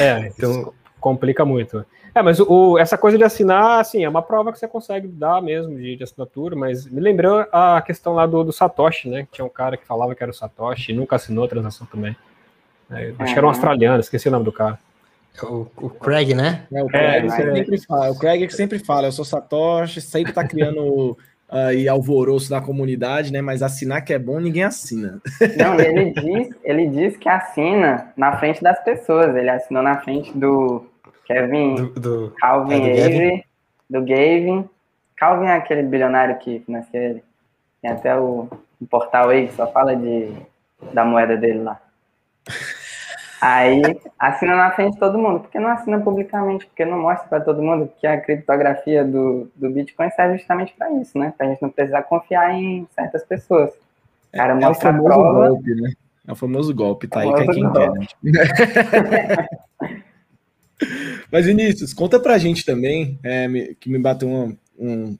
É, então complica muito. É, mas o, essa coisa de assinar, assim, é uma prova que você consegue dar mesmo de, de assinatura, mas me lembrou a questão lá do, do, Satoshi, né? Tinha um cara que falava que era o Satoshi e nunca assinou a transação também. É, acho que era um australiano, esqueci o nome do cara. O, o Craig, né? É, o Craig, é, sempre fala, o Craig que sempre fala, eu sou Satoshi, sempre tá criando aí alvoroço da comunidade, né? Mas assinar que é bom, ninguém assina. Não, ele diz, ele diz que assina na frente das pessoas. Ele assinou na frente do Kevin, do, do Calvin é, do Avery, do Gavin. Calvin é aquele bilionário que financia ele. Tem até o, o portal aí que só fala de, da moeda dele lá. Aí assina na frente de todo mundo. Por que não assina publicamente? Porque não mostra para todo mundo que a criptografia do, do Bitcoin serve justamente para isso, né? Para a gente não precisar confiar em certas pessoas. O cara é, é o famoso prova, golpe, né? É o famoso golpe, tá aí, quem golpe. quer. Mas, Vinícius, conta pra gente também, é, que me bateu uma,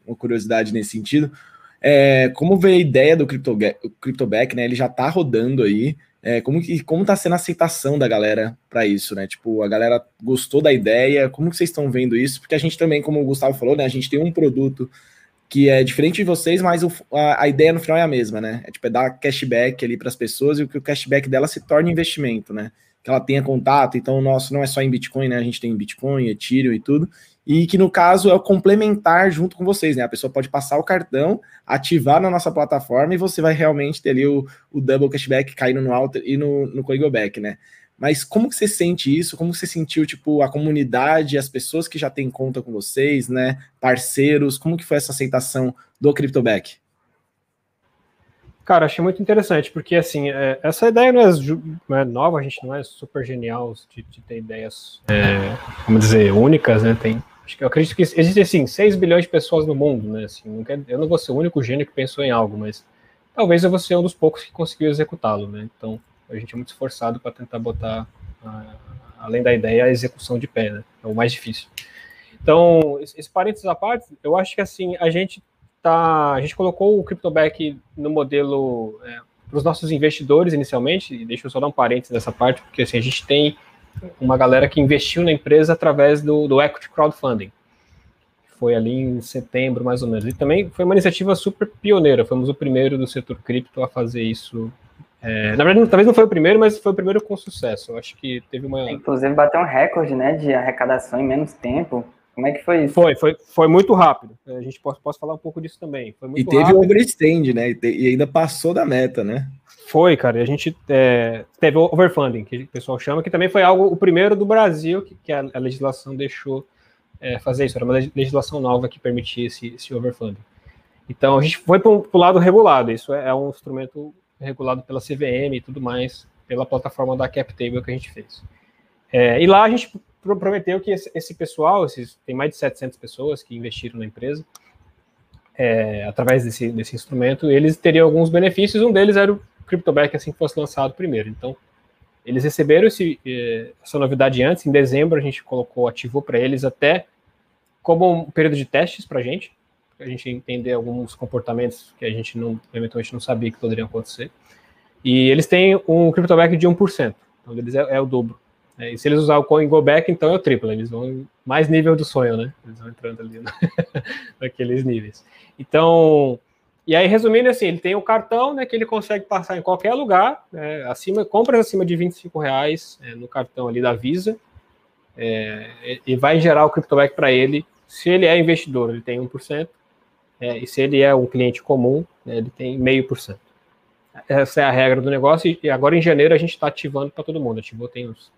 uma curiosidade nesse sentido. É, como veio a ideia do CryptoBack, né? Ele já tá rodando aí. É, como que como tá sendo a aceitação da galera para isso, né? Tipo, a galera gostou da ideia, como que vocês estão vendo isso? Porque a gente também, como o Gustavo falou, né, a gente tem um produto que é diferente de vocês, mas o, a, a, ideia no final é a mesma, né? É tipo é dar cashback ali para as pessoas e que o cashback dela se torne investimento, né? Que ela tenha contato, então o nosso não é só em Bitcoin, né? A gente tem Bitcoin, Ethereum e tudo e que no caso é o complementar junto com vocês, né? A pessoa pode passar o cartão, ativar na nossa plataforma e você vai realmente ter ali o, o double cashback caindo no Alter e no, no Coigoback, né? Mas como que você sente isso? Como você sentiu, tipo, a comunidade, as pessoas que já têm conta com vocês, né? Parceiros, como que foi essa aceitação do CryptoBack? Cara, achei muito interessante, porque assim, é, essa ideia não é, não é, nova, a gente não é super genial de, de ter ideias, é, vamos dizer, únicas, né? Tem Acho que eu acredito que existem assim 6 bilhões de pessoas no mundo, né? Assim, não eu não vou ser o único gênio que pensou em algo, mas talvez eu vou ser um dos poucos que conseguiu executá-lo, né? Então a gente é muito esforçado para tentar botar além da ideia a execução de pé, né? É o mais difícil. Então, esse parênteses à parte, eu acho que assim a gente tá, a gente colocou o CryptoBack no modelo é, para os nossos investidores inicialmente. E deixa eu só dar um parênteses dessa parte, porque assim a gente tem uma galera que investiu na empresa através do, do equity crowdfunding. Foi ali em setembro, mais ou menos. E também foi uma iniciativa super pioneira. Fomos o primeiro do setor cripto a fazer isso. É, na verdade, talvez não foi o primeiro, mas foi o primeiro com sucesso. Eu acho que teve uma. Inclusive, bateu um recorde né, de arrecadação em menos tempo. Como é que foi isso? Foi, foi, foi muito rápido. A gente pode, pode falar um pouco disso também. e teve o overstand, né? E ainda passou da meta, né? Foi, cara. E a gente é, teve o overfunding, que o pessoal chama, que também foi algo, o primeiro do Brasil que, que a, a, legislação deixou é, fazer isso. Era uma legislação nova que permitia esse, esse overfunding. Então, a gente foi para o lado regulado. Isso é, é, um instrumento regulado pela CVM e tudo mais, pela plataforma da CapTable que a gente fez. É, e lá a gente prometeu que esse, esse pessoal, esses, tem mais de 700 pessoas que investiram na empresa, é, através desse, desse instrumento, eles teriam alguns benefícios. Um deles era o CryptoBack assim que fosse lançado primeiro. Então, eles receberam esse, eh, essa novidade antes, em dezembro a gente colocou, ativou para eles até como um período de testes para a gente, para a gente entender alguns comportamentos que a gente não, eventualmente não sabia que poderiam acontecer. E eles têm um CryptoBack de 1%, então eles é, é o dobro. É, e se eles usarem o Coin Go Back, então é o triplo, eles vão mais nível do sonho, né? Eles vão entrando ali naqueles níveis. Então, e aí, resumindo assim, ele tem o cartão, né, que ele consegue passar em qualquer lugar, né, acima, compras acima de 25 reais é, no cartão ali da Visa, é, e vai gerar o CryptoBack para ele. Se ele é investidor, ele tem 1%, é, e se ele é um cliente comum, né, ele tem meio por cento. Essa é a regra do negócio, e agora em janeiro a gente está ativando para todo mundo. Ativou tem uns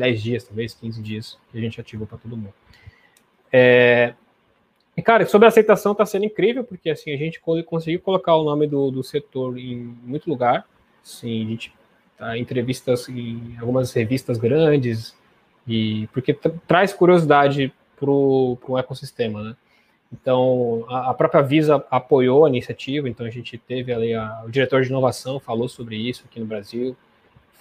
10 dias, talvez 15 dias, que a gente ativou para todo mundo. É, e, cara, sobre a aceitação está sendo incrível, porque assim, a gente conseguiu colocar o nome do, do setor em muito lugar. Sim, a gente tá em entrevistas em algumas revistas grandes, e porque traz curiosidade para o ecossistema, né? Então, a, a, própria Visa apoiou a iniciativa, então a gente teve ali a, o diretor de inovação falou sobre isso aqui no Brasil,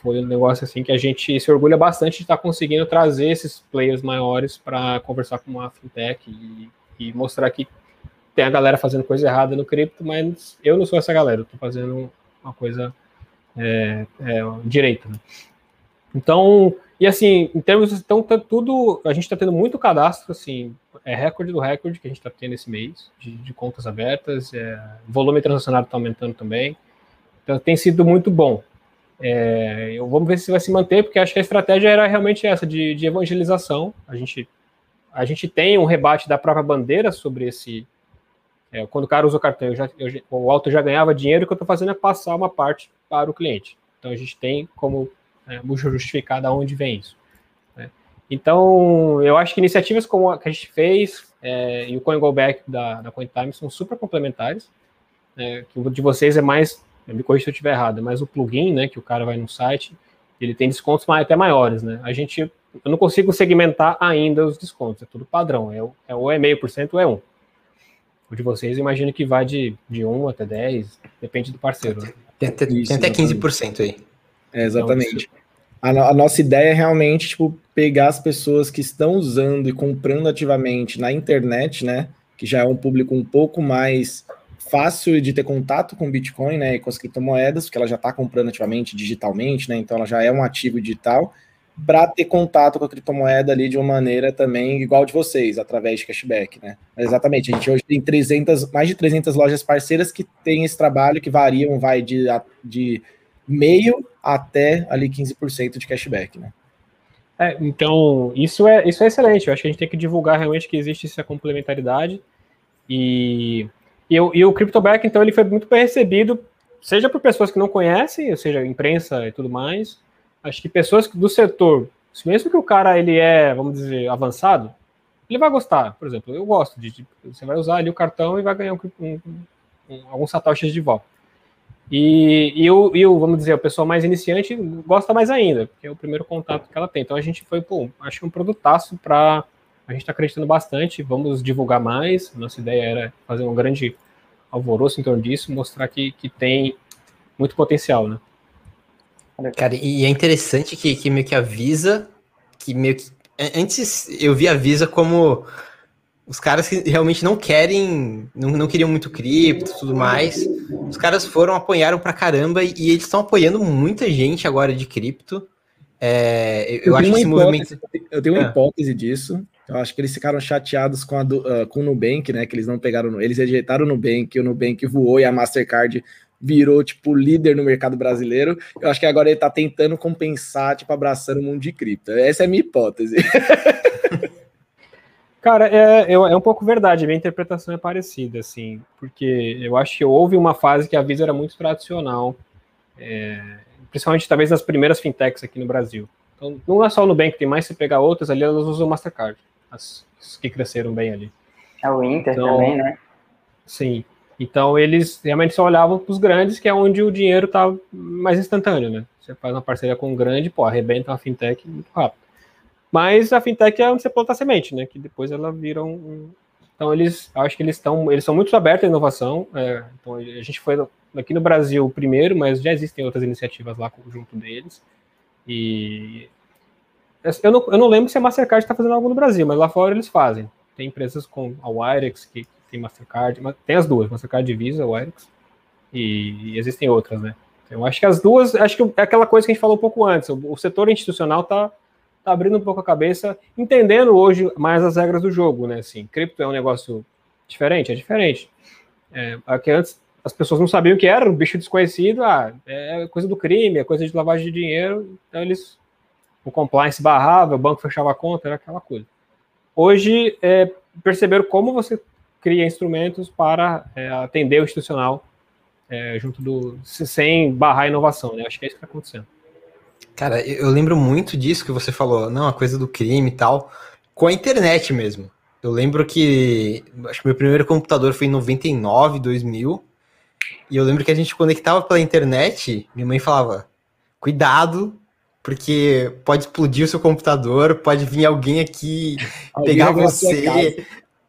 foi um negócio assim que a gente se orgulha bastante de estar tá conseguindo trazer esses players maiores para conversar com uma fintech e, e, mostrar que tem a galera fazendo coisa errada no cripto, mas eu não sou essa galera, estou fazendo uma coisa é, é, direita. Né? Então, e assim, em termos, então, tá tudo, a gente está tendo muito cadastro, assim, é recorde do recorde que a gente está tendo esse mês, de, de contas abertas, é, volume transacionado está aumentando também, então tem sido muito bom. É, eu, vamos ver se vai se manter, porque acho que a estratégia era realmente essa, de, de evangelização. A gente, a gente tem um rebate da própria bandeira sobre esse. É, quando o cara usa o cartão, eu já, eu, o auto já ganhava dinheiro, o que eu estou fazendo é passar uma parte para o cliente. Então a gente tem como é, justificar de onde vem isso. Né? Então, eu acho que iniciativas como a que a gente fez é, e o Coin Go Back da, da CoinTime são super complementares. É, que o de vocês é mais me corrija se eu estiver errado, mas o plugin, né, que o cara vai no site, ele tem descontos até maiores, né? A gente, eu não consigo segmentar ainda os descontos, é tudo padrão, é, é ou é meio por cento ou é um. O de vocês, eu imagino que vai de, de 1 até 10, depende do parceiro. Né? Tem, tem, tem até 15% aí. É, exatamente. Então, a, a, nossa ideia é realmente, tipo, pegar as pessoas que estão usando e comprando ativamente na internet, né? Que já é um público um pouco mais fácil de ter contato com Bitcoin, né, e com as criptomoedas, porque ela já está comprando ativamente, digitalmente, né, então ela já é um ativo digital, para ter contato com a criptomoeda ali de uma maneira também igual de vocês, através de cashback, né. Mas exatamente, a gente hoje tem 300, mais de 300 lojas parceiras que têm esse trabalho, que variam, vai de, de meio até ali 15% de cashback, né. É, então, isso é, isso é excelente, eu acho que a gente tem que divulgar realmente que existe essa complementaridade, e e, o, e o CryptoBack, então, ele foi muito bem recebido, seja por pessoas que não conhecem, ou seja, imprensa e tudo mais. Acho que pessoas do setor, mesmo que o cara ele é, vamos dizer, avançado, ele vai gostar. Por exemplo, eu gosto de, de você vai usar ali o cartão e vai ganhar um, um, um, alguns satoshis de volta. E, e, o, e o, vamos dizer, o pessoal mais iniciante gosta mais ainda, porque é o primeiro contato que ela tem. Então a gente foi, pô, acho que um produtaço para a gente está acreditando bastante, vamos divulgar mais. Nossa ideia era fazer um grande alvoroço em torno disso, mostrar que, que tem muito potencial, né? Cara, e é interessante que, que meio que avisa que meio que. Antes eu vi a Visa como os caras que realmente não querem, não, não queriam muito cripto e tudo mais. Os caras foram, apoiaram pra caramba e, e eles estão apoiando muita gente agora de cripto. É, eu, eu acho que esse movimento. Eu tenho uma ah. hipótese disso, eu acho que eles ficaram chateados com, a do, uh, com o Nubank, né? Que eles não pegaram. Eles rejeitaram o Nubank, o Nubank voou e a Mastercard virou, tipo, líder no mercado brasileiro. Eu acho que agora ele tá tentando compensar, tipo, abraçando o mundo de cripto. Essa é a minha hipótese. Cara, é, é, um pouco verdade, minha interpretação é parecida, assim, porque eu acho que houve uma fase que a Visa era muito tradicional, é, principalmente talvez nas primeiras fintechs aqui no Brasil. Então, não é só o Nubank, tem mais se pegar outras ali, elas usam o Mastercard as, as que cresceram bem ali. É o Inter então, também, né? Sim. Então eles realmente só olhavam para os grandes, que é onde o dinheiro está mais instantâneo, né? Você faz uma parceria com um grande, pô, arrebenta uma fintech muito rápido. Mas a fintech é onde você planta a semente, né? Que depois ela vira um. Então eles, acho que eles estão, eles são muito abertos à inovação. É, então a gente foi aqui no Brasil primeiro, mas já existem outras iniciativas lá junto deles. E eu não, eu não lembro se a Mastercard está fazendo algo no Brasil, mas lá fora eles fazem. Tem empresas com a Wirex que, tem Mastercard, tem as duas, Mastercard e Visa, Wirex, e, e, existem outras, né? Eu acho que as duas, acho que é aquela coisa que a gente falou um pouco antes, o, o setor institucional está tá abrindo um pouco a cabeça, entendendo hoje mais as regras do jogo, né? Assim, cripto é um negócio diferente, é diferente. É, aqui antes as pessoas não sabiam o que era, um bicho desconhecido, ah, é coisa do crime, é coisa de lavagem de dinheiro, então eles o compliance barrava, o banco fechava a conta, era aquela coisa. Hoje, é, perceberam como você cria instrumentos para é, atender o institucional é, junto do sem barrar a inovação, né? Acho que é isso que está acontecendo. Cara, eu lembro muito disso que você falou, não, a coisa do crime e tal, com a internet mesmo. Eu lembro que acho que meu primeiro computador foi em 99, 2000, e eu lembro que a gente conectava pela internet, minha mãe falava: "Cuidado, porque pode explodir o seu computador, pode vir alguém aqui alguém pegar você,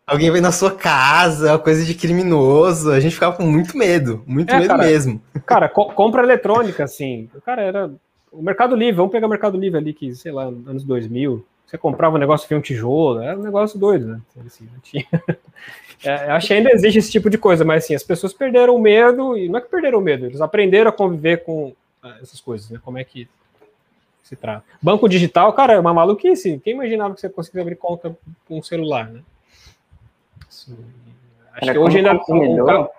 alguém vai na sua casa, coisa de criminoso. A gente ficava com muito medo, muito é, medo cara, mesmo. Cara, co compra eletrônica, assim, o cara era o Mercado Livre, vamos pegar o Mercado Livre ali, que, sei lá, anos 2000, você comprava um negócio que um tijolo, era um negócio doido, né? Assim, tinha... é, acho que ainda existe esse tipo de coisa, mas assim, as pessoas perderam o medo, e não é que perderam o medo, eles aprenderam a conviver com ah, essas coisas, né? Como é que se trata. Banco digital, cara, é uma maluquice. Quem imaginava que você conseguia abrir conta com um celular, né? Assim, acho Era que hoje ainda um, cara,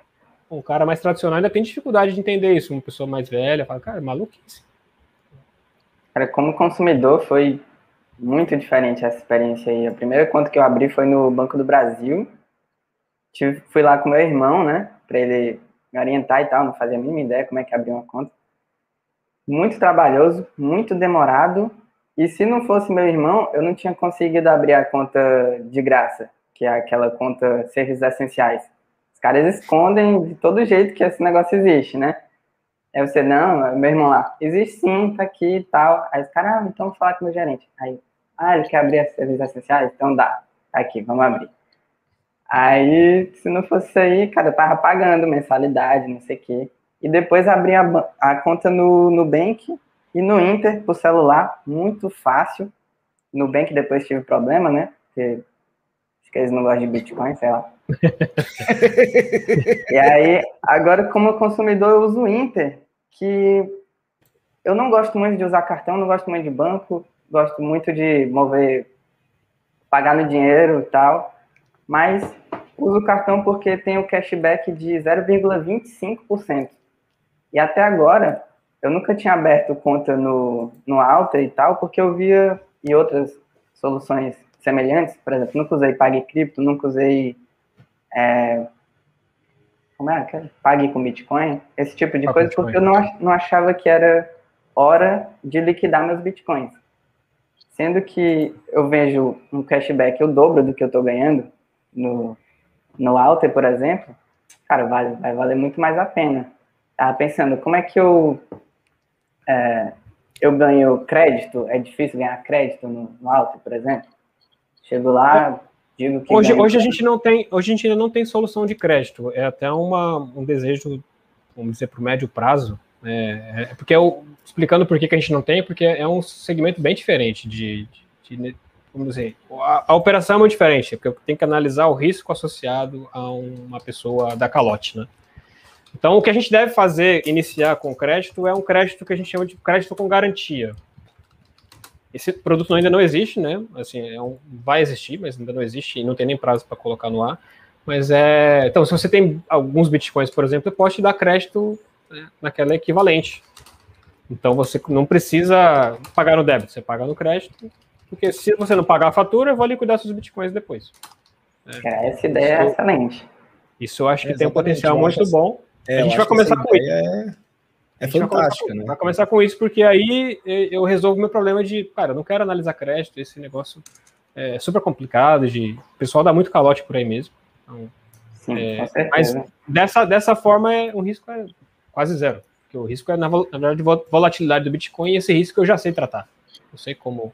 um, cara, mais tradicional ainda tem dificuldade de entender isso. Uma pessoa mais velha fala, cara, é maluquice. Cara, como consumidor foi muito diferente essa experiência aí. A primeira conta que eu abri foi no Banco do Brasil. Tive, fui lá com meu irmão, né, para ele me orientar e tal, não fazia a mínima ideia como é que abria uma conta muito trabalhoso, muito demorado. E se não fosse meu irmão, eu não tinha conseguido abrir a conta de graça, que é aquela conta serviços essenciais. Os caras escondem de todo jeito que esse negócio existe, né? Aí você, não, meu irmão lá, existe sim, tá aqui e tal. Aí os caras, ah, então vou falar com o meu gerente. Aí, ah, ele quer abrir as serviços essenciais? Então dá. Tá aqui, vamos abrir. Aí, se não fosse aí, cara, eu tava pagando mensalidade, não sei o quê. E depois abri a, a conta no Nubank e no Inter por celular, muito fácil. No Nubank depois tive problema, né? Porque acho que eles não gostam de Bitcoin, sei lá. e aí, agora como consumidor eu uso o Inter, que eu não gosto muito de usar cartão, não gosto muito de banco, gosto muito de mover, pagar no dinheiro e tal, mas uso o cartão porque tem o cashback de 0,25%. E até agora, eu nunca tinha aberto conta no, no Alta e tal, porque eu via e outras soluções semelhantes, por exemplo, nunca usei Pague Cripto, nunca usei. É, como é? é? Pague com Bitcoin, esse tipo de ah, coisa, Bitcoin. porque eu não, não achava que era hora de liquidar meus Bitcoins. Sendo que eu vejo um cashback o dobro do que eu estou ganhando no, no Alter, por exemplo, cara, vai, vai valer muito mais a pena estava pensando, como é que eu, é, eu ganho crédito? É difícil ganhar crédito no, no Alto, por exemplo? Chego lá, digo que. Hoje, hoje a gente não tem, hoje a gente ainda não tem solução de crédito. É até uma, um desejo, vamos dizer, para o médio prazo. É, é porque eu, explicando por que, que a gente não tem, porque é um segmento bem diferente de, de, de vamos dizer, a, a, operação é muito diferente, porque eu tenho que analisar o risco associado a uma pessoa da calote, né? Então, o que a gente deve fazer, iniciar com crédito, é um crédito que a gente chama de crédito com garantia. Esse produto ainda não existe, né? Assim, é um, vai existir, mas ainda não existe e não tem nem prazo para colocar no ar. Mas é. Então, se você tem alguns bitcoins, por exemplo, eu posso te dar crédito né, naquela equivalente. Então, você não precisa pagar no débito, você paga no crédito. Porque se você não pagar a fatura, eu vou liquidar seus bitcoins depois. É, essa ideia é excelente. Isso eu acho que é tem um potencial muito bom. É, a gente vai começar com isso. É, é fantástica, vai né? Vai começar com isso, porque aí eu resolvo meu problema de, cara, eu não quero analisar crédito, esse negócio é super complicado, de o pessoal dá muito calote por aí mesmo. Então, Sim, é, mas dessa, dessa forma é, o risco é quase zero. Porque o risco é, na, na verdade, volatilidade do Bitcoin, e esse risco eu já sei tratar. Eu sei como,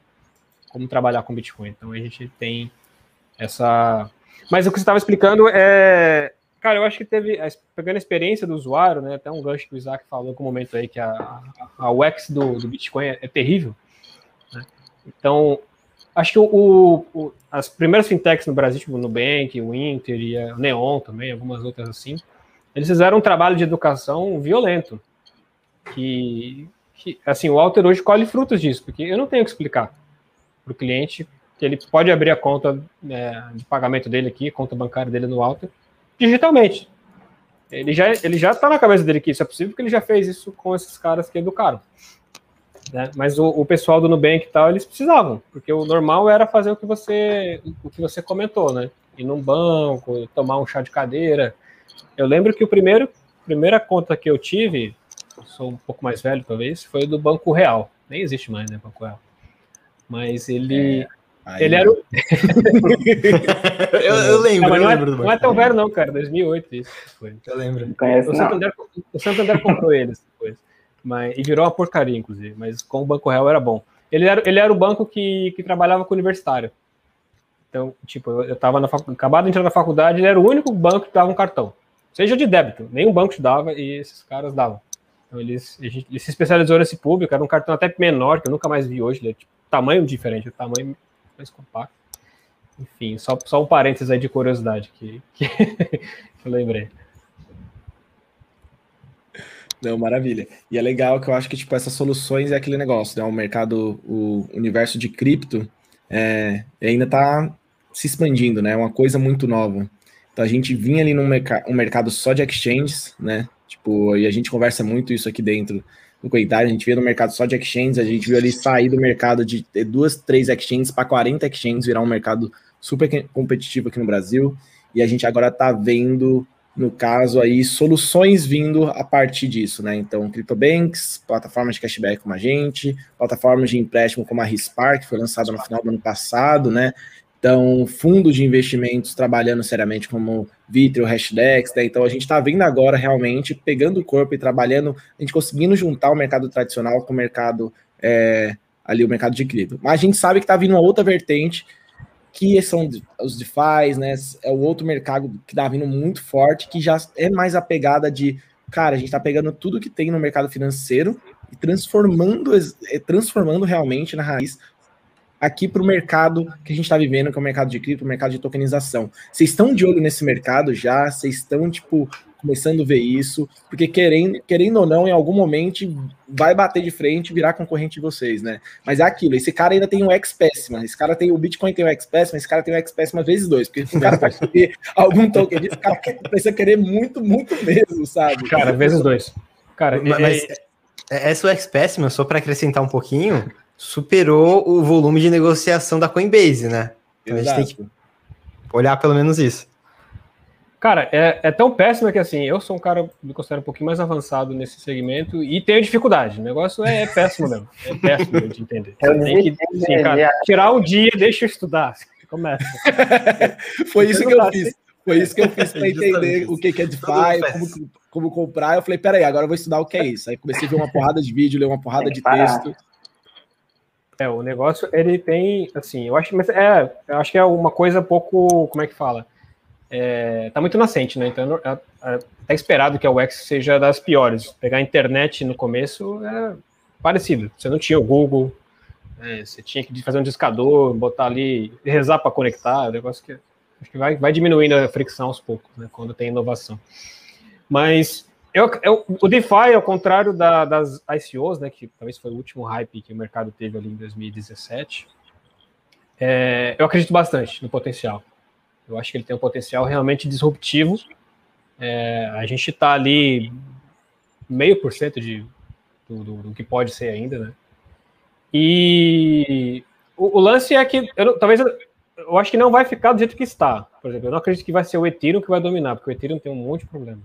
como trabalhar com Bitcoin. Então a gente tem essa. Mas o que você estava explicando é Cara, eu acho que teve, pegando a experiência do usuário, né, até um gancho que o Isaac falou com o momento aí, que a, a, UX do, do Bitcoin é, é terrível. Né? Então, acho que o, o, as primeiras fintechs no Brasil, tipo o Nubank, o Inter e a Neon também, algumas outras assim, eles fizeram um trabalho de educação violento. Que, que assim, o Alter hoje colhe frutos disso, porque eu não tenho que explicar para o cliente que ele pode abrir a conta né, de pagamento dele aqui, conta bancária dele no Alter, digitalmente. Ele já ele já está na cabeça dele que isso é possível, porque ele já fez isso com esses caras que educaram. Né? Mas o, o, pessoal do Nubank e tal, eles precisavam, porque o normal era fazer o que você o que você comentou, né? Ir num banco, tomar um chá de cadeira. Eu lembro que o primeiro primeira conta que eu tive, sou um pouco mais velho talvez, foi do Banco Real. Nem existe mais, né, Banco Real. Mas ele é. Aí, ele era o. eu, eu, lembro, não, eu não, é, lembro não é tão velho, não, cara. 2008 isso foi. Eu lembro. Conhece, o, Santander, o Santander comprou eles depois. Mas, e virou uma porcaria, inclusive. Mas com o Banco Real era bom. Ele era, ele era o banco que, que trabalhava com o universitário. Então, tipo, eu, eu tava na fac... acabado de entrar na faculdade, ele era o único banco que dava um cartão. Seja de débito, nenhum banco te dava e esses caras davam. Então eles, ele se especializou nesse público, era um cartão até menor, que eu nunca mais vi hoje, ele é tipo, tamanho diferente, o tamanho mais compacto. Enfim, só, só um parênteses aí de curiosidade que, que, que eu lembrei. Não, maravilha. E é legal que eu acho que tipo essas soluções é aquele negócio, né? O mercado, o universo de cripto é, ainda está se expandindo, né? É uma coisa muito nova. Então a gente vinha ali num merc um mercado só de exchanges, né? Tipo, e a gente conversa muito isso aqui dentro do Coitar, a gente via no mercado só de exchanges, a gente viu ali sair do mercado de duas, três exchanges para 40 exchanges, virar um mercado super competitivo aqui no Brasil. E a gente agora está vendo no caso aí, soluções vindo a partir disso, né? Então, CryptoBanks, plataformas de cashback como a gente, plataformas de empréstimo como a Rispar, que foi lançada no final do ano passado, né? Então, fundos de investimentos trabalhando seriamente como Vitro, Hashdex, né? Então, a gente está vendo agora realmente pegando o corpo e trabalhando, a gente conseguindo juntar o mercado tradicional com o mercado é, ali, o mercado de cripto. Mas a gente sabe que está vindo uma outra vertente que são os DeFi, né? É o outro mercado que tá vindo muito forte, que já é mais a pegada de, cara, a gente tá pegando tudo que tem no mercado financeiro e transformando, é, transformando realmente na raiz aqui para o mercado que a gente está vivendo, que é o mercado de cripto, o mercado de tokenização. Vocês estão de olho nesse mercado já? Vocês estão, tipo, começando a ver isso, porque querendo, querendo ou não, em algum momento vai bater de frente e virar concorrente de vocês, né? Mas é aquilo, esse cara ainda tem um X-Pessima, esse cara tem o Bitcoin tem o X-Pessima, esse cara tem o X-Pessima vezes dois, porque o cara pode ter algum token disso, o cara precisa querer muito, muito mesmo, sabe? Cara, vezes dois. Cara, mas, mas essa X-Pessima, só para acrescentar um pouquinho, superou o volume de negociação da Coinbase, né? Então Exato. a gente tem que olhar pelo menos isso. Cara, é, é, tão péssimo que assim, eu sou um cara, me considero um pouquinho mais avançado nesse segmento e tenho dificuldade. O negócio é, é péssimo mesmo. É péssimo de entender. Você tem que assim, cara, tirar um dia, deixa eu estudar. Começa. Foi isso que eu fiz. Foi isso que eu fiz para entender o que, que é DeFi, como, como comprar. Eu falei, peraí, agora eu vou estudar o que é isso. Aí comecei a ver uma porrada de vídeo, ler uma porrada de texto. É, o negócio, ele tem, assim, eu acho, mas é, eu acho que é uma coisa pouco, como é que fala? é, tá muito nascente, né? Então é, é, é esperado que a UX seja das piores. Pegar a internet no começo é parecido. Você não tinha o Google, é, você tinha que fazer um discador, botar ali, rezar para conectar, é um negócio que acho que vai, vai diminuindo a fricção aos poucos, né? Quando tem inovação. Mas eu, eu, o DeFi, ao contrário da, das ICOs, né? Que talvez foi o último hype que o mercado teve ali em 2017. É, eu acredito bastante no potencial. Eu acho que ele tem um potencial realmente disruptivo. É, a gente está ali meio por cento de do, do, do, que pode ser ainda, né? E o, o lance é que eu, talvez eu, eu, acho que não vai ficar do jeito que está. Por exemplo, eu não acredito que vai ser o Ethereum que vai dominar, porque o Ethereum tem um monte de problema.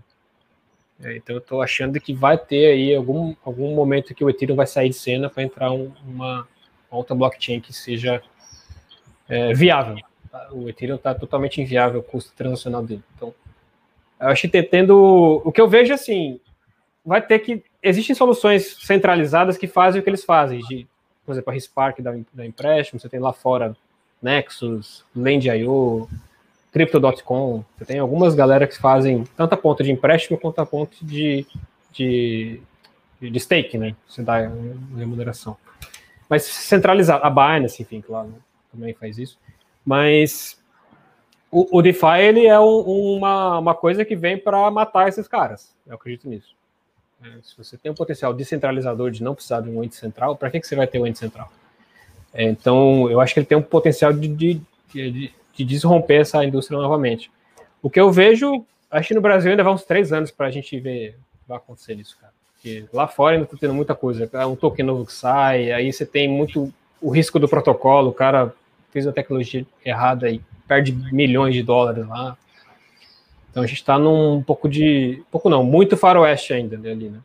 É, então eu estou achando que vai ter aí algum, algum momento que o Ethereum vai sair de cena para entrar um, uma, uma outra blockchain que seja é, viável o Ethereum está totalmente inviável o custo transacional dele. Então, eu acho que tendo. O que eu vejo assim, vai ter que. Existem soluções centralizadas que fazem o que eles fazem, de, por exemplo, a Rispark da, da empréstimo, você tem lá fora Nexus, Lend.io, Crypto.com, você tem algumas galera que fazem tanto a ponta de empréstimo quanto a ponta de, de, de stake, né? Você dá remuneração. Mas centralizado, a Binance, enfim, claro, né? também faz isso. Mas o, o DeFi ele é um, uma, uma coisa que vem para matar esses caras. Eu acredito nisso. É, se você tem um potencial descentralizador de não precisar de um ente central, para que, que você vai ter um ente central? É, então, eu acho que ele tem um potencial de, de, de, de desromper essa indústria novamente. O que eu vejo, acho que no Brasil ainda vai uns três anos para a gente ver vai acontecer isso, cara. Porque lá fora ainda está tendo muita coisa. É um token novo que sai, aí você tem muito o risco do protocolo, o cara fez a tecnologia errada e perde milhões de dólares lá. Então a gente está num pouco de. pouco não, muito faroeste ainda né, ali, né?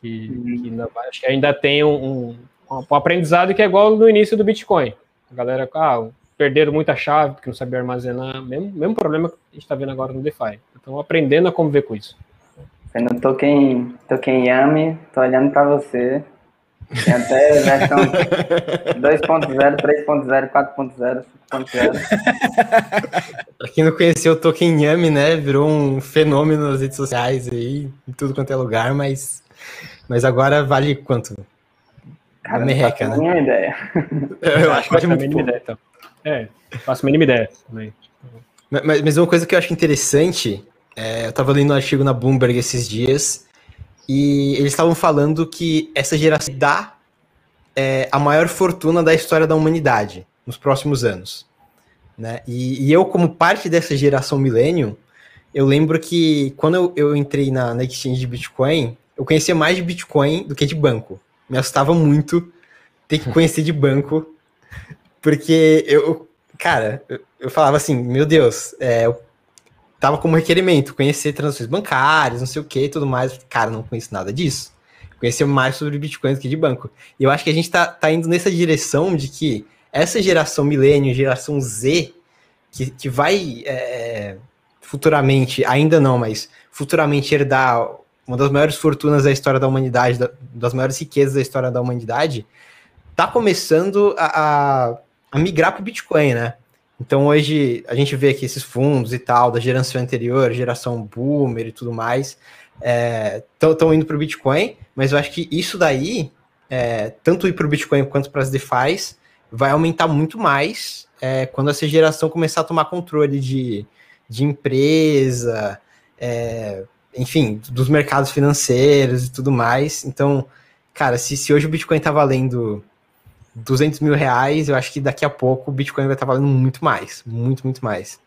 Que, uhum. que ainda, acho que ainda tem um, um, um, aprendizado que é igual no início do Bitcoin. A galera, ah, perderam muita chave porque não sabia armazenar. Mesmo, mesmo problema que a gente está vendo agora no DeFi. Então aprendendo a conviver com isso. Eu não token, token Yami, tô olhando para você. Tem até versão 2.0, 3.0, 4.0, 5.0. Pra quem não conheceu o Token Yami, né? Virou um fenômeno nas redes sociais aí, em tudo quanto é lugar, mas Mas agora vale quanto? Cara, merreca, né? Não ideia. Eu acho que vale mínima ideia, então. É, faço a mínima ideia também. Mas, mas uma coisa que eu acho interessante, é, eu tava lendo um artigo na Bloomberg esses dias, e eles estavam falando que essa geração dá é, a maior fortuna da história da humanidade nos próximos anos. Né? E, e eu, como parte dessa geração milênio, eu lembro que quando eu, eu entrei na, na exchange de Bitcoin, eu conhecia mais de Bitcoin do que de banco. Me assustava muito ter que conhecer de banco, porque eu, cara, eu, falava assim, meu Deus, é, eu tava como requerimento conhecer transações bancárias, não sei o que e tudo mais. Cara, não conheço nada disso. Conhecer mais sobre Bitcoin do que de banco. E eu acho que a gente tá, tá indo nessa direção de que essa geração milênio, geração Z, que, que vai é, futuramente, ainda não, mas futuramente herdar uma das maiores fortunas da história da humanidade, da, das maiores riquezas da história da humanidade, tá começando a, a migrar para o Bitcoin, né? Então hoje a gente vê que esses fundos e tal, da geração anterior, geração boomer e tudo mais, estão é, indo para o Bitcoin, mas eu acho que isso daí, é, tanto ir para o Bitcoin quanto para as DeFi, vai aumentar muito mais é, quando essa geração começar a tomar controle de, de empresa, é, enfim, dos mercados financeiros e tudo mais. Então, cara, se, se hoje o Bitcoin está valendo 200 mil reais, eu acho que daqui a pouco o Bitcoin vai estar tá valendo muito mais, muito, muito mais.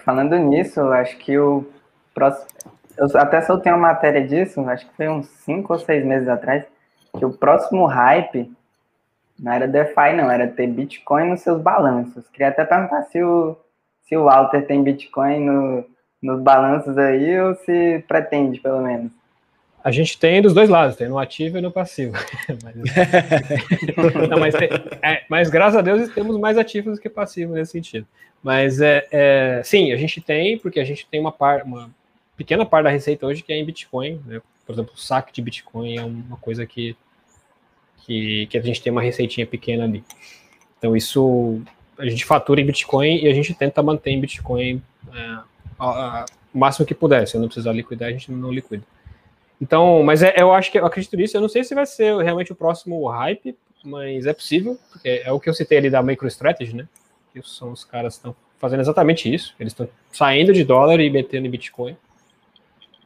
Falando nisso, acho que o próximo. Eu até soltei uma matéria disso, acho que foi uns 5 ou 6 meses atrás, que o próximo hype não era DeFi, não, era ter Bitcoin nos seus balanços. Queria até perguntar se o, se o Walter tem Bitcoin no, nos balanços aí, ou se pretende, pelo menos. A gente tem dos dois lados, tem no ativo e no passivo. mas, não, mas, tem, é, mas, graças a Deus temos mais ativos do que passivos nesse sentido. Mas é, é, sim, a gente tem, porque a gente tem uma, par, uma pequena parte da receita hoje que é em Bitcoin. Né? Por exemplo, o saque de Bitcoin é uma coisa que que, que a gente tem uma receitinha pequena ali. Então isso a gente fatura em Bitcoin e a gente tenta manter em Bitcoin é, o máximo que puder. Se eu não precisar liquidar, a gente não liquida. Então, mas é, eu acho que eu acredito nisso. Eu não sei se vai ser realmente o próximo hype, mas é possível, porque é o que eu citei ali da MicroStrategy, né? Que são os caras que estão fazendo exatamente isso. Eles estão saindo de dólar e metendo em Bitcoin.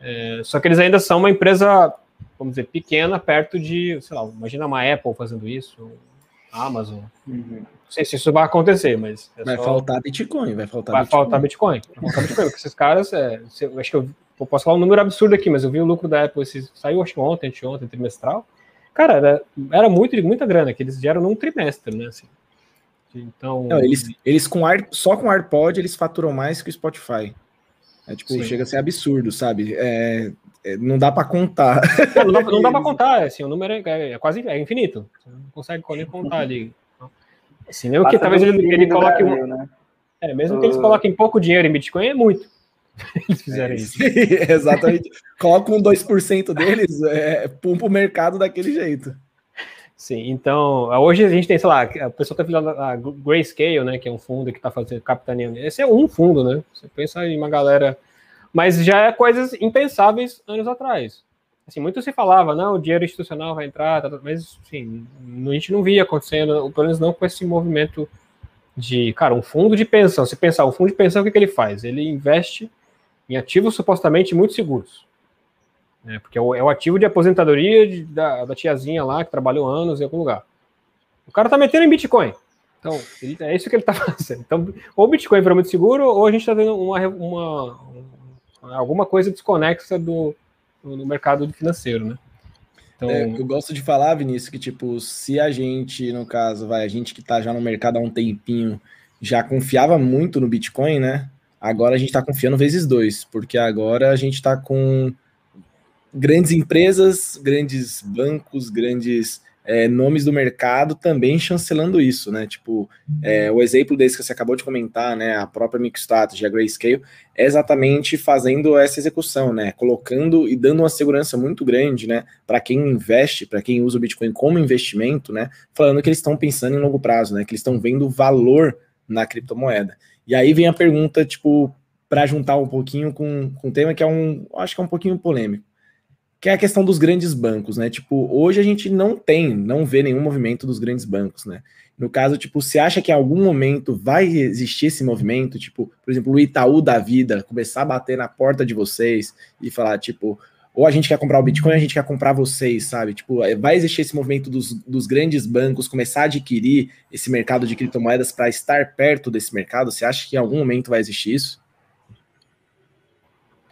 É, só que eles ainda são uma empresa vamos dizer, pequena perto de, sei lá, imagina uma Apple fazendo isso, Amazon. Uhum. Não sei se isso vai acontecer, mas. É vai só... faltar Bitcoin, vai faltar vai Bitcoin. Faltar Bitcoin. Vai faltar Bitcoin, porque esses caras, é, acho que eu, eu, posso falar um número absurdo aqui, mas eu vi o lucro da Apple, esse, saiu acho que ontem, anteontem, trimestral. Cara, era, era muito, muita grana que eles geram num trimestre, né? Assim. Então. Não, eles, eles com ar, só com AirPod eles faturam mais que o Spotify. É tipo, Sim. chega a ser absurdo, sabe? É, é, não dá para contar. Não, dá, não dá para contar, assim, o número é, é, quase é infinito. Você não consegue nem contar ali. Assim, mesmo que talvez ele, ele coloque. Brasil, né? É, mesmo que eles coloquem pouco dinheiro em Bitcoin, é muito. Eles fizerem é, isso. Exatamente. Colocam um 2% deles, é, pumpa o mercado daquele jeito. Sim, então, hoje a gente tem, sei lá, a pessoa está falando a Grayscale, né, que é um fundo que está fazendo capitaneando. Esse é um fundo, né? Você pensa em uma galera mas já é coisas impensáveis anos atrás. Assim, muito se falava, não, o dinheiro institucional vai entrar, mas assim, a gente não via acontecendo, pelo menos não com esse movimento de, cara, um fundo de pensão. Se pensar, um fundo de pensão, o que, que ele faz? Ele investe em ativos supostamente muito seguros. Né? Porque é o, é o ativo de aposentadoria de, da, da tiazinha lá, que trabalhou anos em algum lugar. O cara tá metendo em Bitcoin. Então, ele, é isso que ele tá fazendo. Então, ou o Bitcoin virou muito seguro, ou a gente está vendo uma, uma, alguma coisa desconexa do, do mercado financeiro, né? Então... É, eu gosto de falar, Vinícius, que tipo, se a gente, no caso, vai, a gente que tá já no mercado há um tempinho, já confiava muito no Bitcoin, né? Agora a gente está confiando vezes dois, porque agora a gente está com grandes empresas, grandes bancos, grandes é, nomes do mercado também chancelando isso, né? Tipo, é, o exemplo desse que você acabou de comentar, né? A própria MixStrategy, a Grayscale, é exatamente fazendo essa execução, né? Colocando e dando uma segurança muito grande, né? Para quem investe, para quem usa o Bitcoin como investimento, né? Falando que eles estão pensando em longo prazo, né? Que eles estão vendo valor na criptomoeda. E aí vem a pergunta, tipo, para juntar um pouquinho com, com tema que é um, acho que é um pouquinho polêmico que é a questão dos grandes bancos, né? Tipo, hoje a gente não tem, não vê nenhum movimento dos grandes bancos, né? No caso, tipo, você acha que em algum momento vai existir esse movimento, tipo, por exemplo, o Itaú da vida começar a bater na porta de vocês e falar, tipo, ou a gente quer comprar o Bitcoin, a gente quer comprar vocês, sabe? Tipo, é, vai existir esse movimento dos, dos grandes bancos começar a adquirir esse mercado de criptomoedas para estar perto desse mercado? Você acha que em algum momento vai existir isso?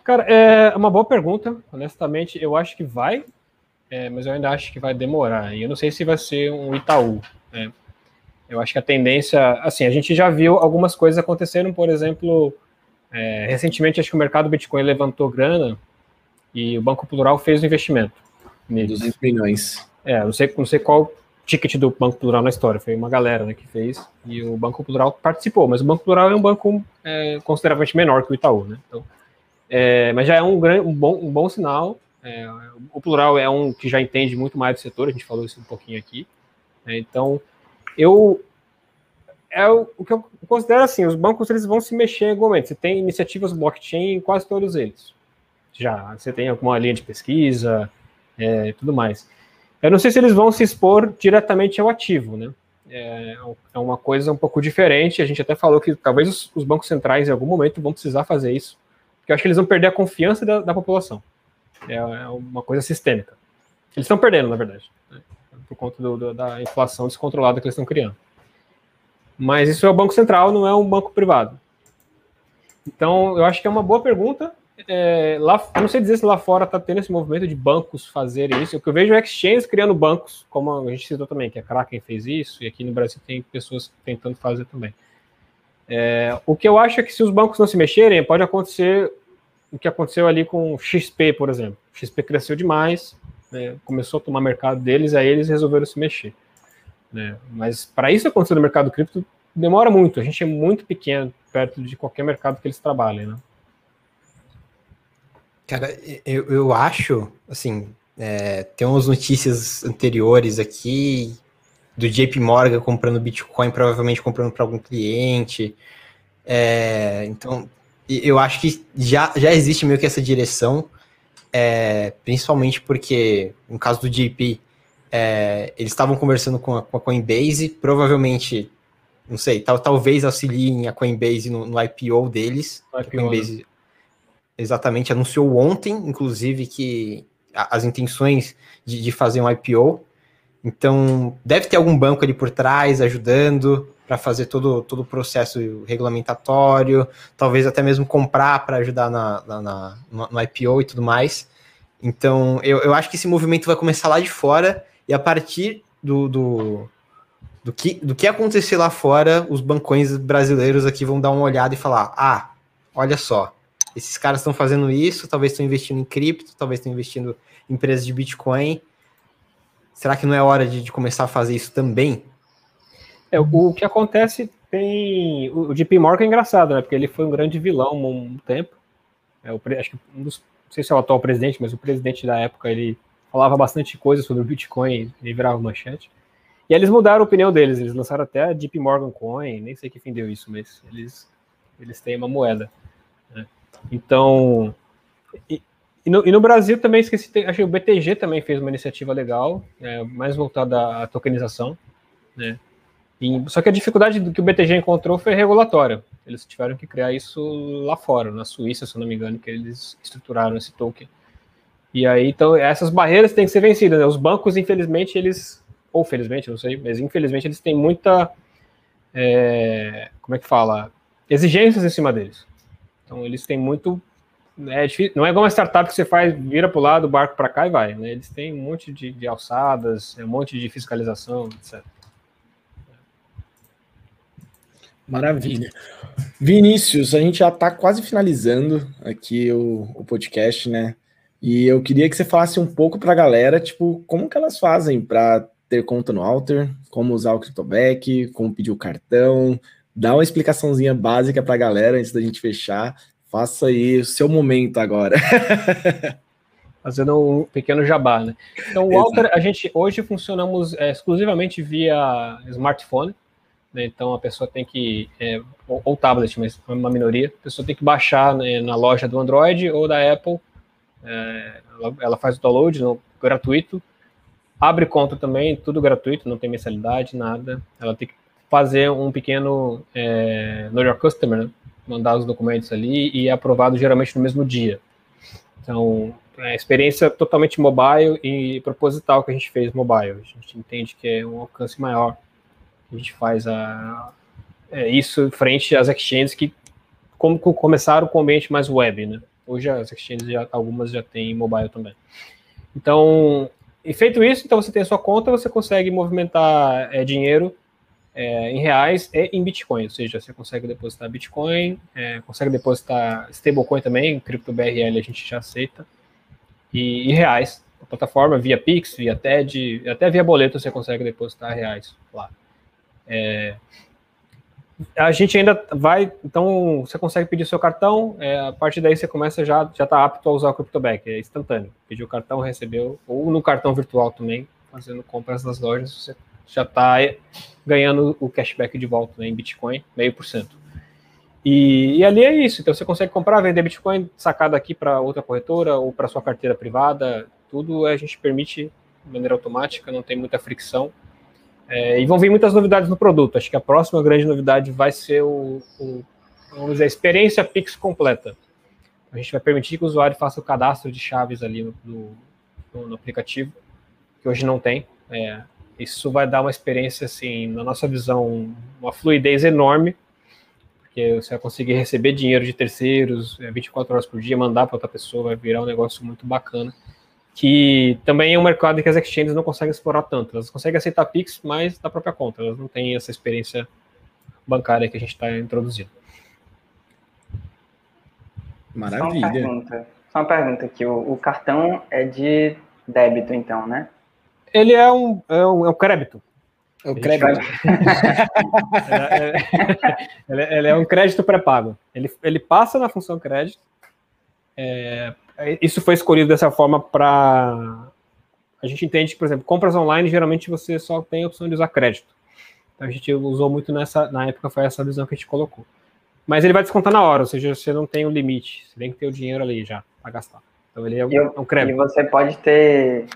Cara, é uma boa pergunta. Honestamente, eu acho que vai, é, mas eu ainda acho que vai demorar. E eu não sei se vai ser um Itaú. Né? Eu acho que a tendência, assim, a gente já viu algumas coisas acontecendo, por exemplo, é, recentemente acho que o mercado Bitcoin levantou grana e o Banco Plural fez o um investimento. Neles. 200 milhões. É, não sei, não sei qual ticket do Banco Plural na história, foi uma galera né, que fez, e o Banco Plural participou, mas o Banco Plural é um banco é, consideravelmente menor que o Itaú, né? Então, é, mas já é um, grande, um, bom, um bom sinal. É, o plural é um que já entende muito mais do setor, a gente falou isso um pouquinho aqui. Né? então, eu é o, o, que eu considero assim, os bancos eles vão se mexer em algum momento. Você tem iniciativas blockchain em quase todos eles. Já você tem alguma linha de pesquisa, é, tudo mais. Eu não sei se eles vão se expor diretamente ao ativo, né? É, é uma coisa um pouco diferente. A gente até falou que talvez os, os bancos centrais em algum momento vão precisar fazer isso que eu acho que eles vão perder a confiança da, da população. É, é, uma coisa sistêmica. Eles estão perdendo, na verdade, né? por conta do, do, da inflação descontrolada que eles estão criando. Mas isso é o Banco Central, não é um banco privado. Então, eu acho que é uma boa pergunta. É, lá, eu não sei dizer se lá fora está tendo esse movimento de bancos fazerem isso. O que eu vejo é exchanges criando bancos, como a gente citou também, que a Kraken fez isso, e aqui no Brasil tem pessoas tentando fazer também. É, o que eu acho é que se os bancos não se mexerem, pode acontecer o que aconteceu ali com o XP, por exemplo. XP cresceu demais, né, começou a tomar mercado deles, aí eles resolveram se mexer. Né? Mas para isso acontecer no mercado cripto, demora muito. A gente é muito pequeno perto de qualquer mercado que eles trabalhem, né? Cara, eu, eu acho, assim, é, tem umas notícias anteriores aqui do JP Morgan comprando Bitcoin, provavelmente comprando para algum cliente. É, então, eu acho que já, já existe meio que essa direção, é, principalmente porque, no caso do JP, é, eles estavam conversando com a, com a, Coinbase, provavelmente, não sei, tal, talvez auxiliem a Coinbase no, no IPO deles. IPO, a Coinbase né? Exatamente anunciou ontem, inclusive, que as intenções de, de fazer um IPO. Então, deve ter algum banco ali por trás ajudando para fazer todo, todo o processo regulamentatório, talvez até mesmo comprar para ajudar na, na, na, no IPO e tudo mais. Então, eu, eu acho que esse movimento vai começar lá de fora e a partir do, do, do, que, do que acontecer lá fora, os bancões brasileiros aqui vão dar uma olhada e falar: ah, olha só, esses caras estão fazendo isso, talvez estão investindo em cripto, talvez estão investindo em empresas de Bitcoin Será que não é hora de, de começar a fazer isso também? É, o que acontece tem. O, JP Morgan é engraçado, né? Porque ele foi um grande vilão um, tempo. É, o, acho que um dos. Não sei se é o atual presidente, mas o presidente da época ele falava bastante coisa sobre o Bitcoin e virava manchete. E eles mudaram a opinião deles, eles lançaram até a JP Morgan Coin, nem sei que fim deu isso, mas eles, eles têm uma moeda. Né? Então, e, e no, e no, Brasil também esqueci, acho que o BTG também fez uma iniciativa legal, é, mais voltada à tokenização, né? E, só que a dificuldade que o BTG encontrou foi regulatória. Eles tiveram que criar isso lá fora, na Suíça, se eu não me engano, que eles estruturaram esse token. E aí, então, essas barreiras têm que ser vencidas. Né? Os bancos, infelizmente, eles, ou felizmente, não sei, mas infelizmente eles têm muita, é, como é que fala, exigências em cima deles. Então, eles têm muito é difícil, não é igual uma startup que você faz, vira para o lado, barco para cá e vai. Né? Eles têm um monte de, de alçadas, um monte de fiscalização, etc. Maravilha. Vinícius, a gente já está quase finalizando aqui o, o, podcast, né? E eu queria que você falasse um pouco para a galera, tipo, como que elas fazem para ter conta no Alter, como usar o CryptoBack, como pedir o cartão, dá uma explicaçãozinha básica para a galera antes da gente fechar, Faça aí o seu momento agora. Fazendo um pequeno jabá, né? Então, o Walter, a gente hoje funcionamos é, exclusivamente via smartphone. Né? Então, a pessoa tem que, é, ou, ou, tablet, mas uma minoria, a pessoa tem que baixar né, na loja do Android ou da Apple É, ela, ela, faz o download no, gratuito, abre conta também, tudo gratuito, não tem mensalidade, nada. Ela tem que fazer um pequeno é, Know Your Customer, né? mandar os documentos ali e é aprovado geralmente no mesmo dia. Então, é experiência totalmente mobile e proposital que a gente fez mobile. A gente entende que é um alcance maior. A gente faz a, é, isso frente às exchanges que como, começaram com o ambiente mais web, né? Hoje as exchanges, já, algumas já têm mobile também. Então, e feito isso, então você tem a sua conta, você consegue movimentar é, dinheiro é, em reais e em Bitcoin, ou seja, você consegue depositar Bitcoin, é, consegue depositar stablecoin também, cripto BRL a gente já aceita, e, e reais. A plataforma via Pix, via TED, até via boleto você consegue depositar reais lá. É, a gente ainda vai, então você consegue pedir seu cartão, é, a partir daí você começa já já está apto a usar o CryptoBack, é instantâneo. Pediu o cartão, recebeu, ou no cartão virtual também, fazendo compras nas lojas, você já está ganhando o cashback de volta né, em Bitcoin, meio por cento. E, ali é isso, então você consegue comprar, vender Bitcoin, sacar daqui para outra corretora ou para sua carteira privada, tudo a gente permite de maneira automática, não tem muita fricção. É, e vão vir muitas novidades no produto. Acho que a próxima grande novidade vai ser o, o vamos dizer, a experiência Pix completa. A gente vai permitir que o usuário faça o cadastro de chaves ali no, no, no aplicativo, que hoje não tem. É, isso vai dar uma experiência, assim, na nossa visão, uma fluidez enorme, porque você vai conseguir receber dinheiro de terceiros 24 é, horas por dia, mandar para outra pessoa, vai virar um negócio muito bacana que também é um mercado que as exchanges não conseguem explorar tanto. Elas conseguem aceitar Pix, mas da própria conta. Elas não têm essa experiência bancária que a gente está introduzindo. Maravilha. Só uma pergunta, só uma pergunta aqui. O, o, cartão é de débito, então, né? Ele é um, é um, é um crédito. É o crédito. ele, é, ele, é um crédito pré-pago. Ele, ele passa na função crédito. É, isso foi escolhido dessa forma para. A gente entende que, por exemplo, compras online, geralmente você só tem a opção de usar crédito. Então a gente usou muito nessa. Na época foi essa visão que a gente colocou. Mas ele vai descontar na hora, ou seja, você não tem o um limite. Você tem que ter o dinheiro ali já para gastar. Então ele é um, eu, é um crédito. E você pode ter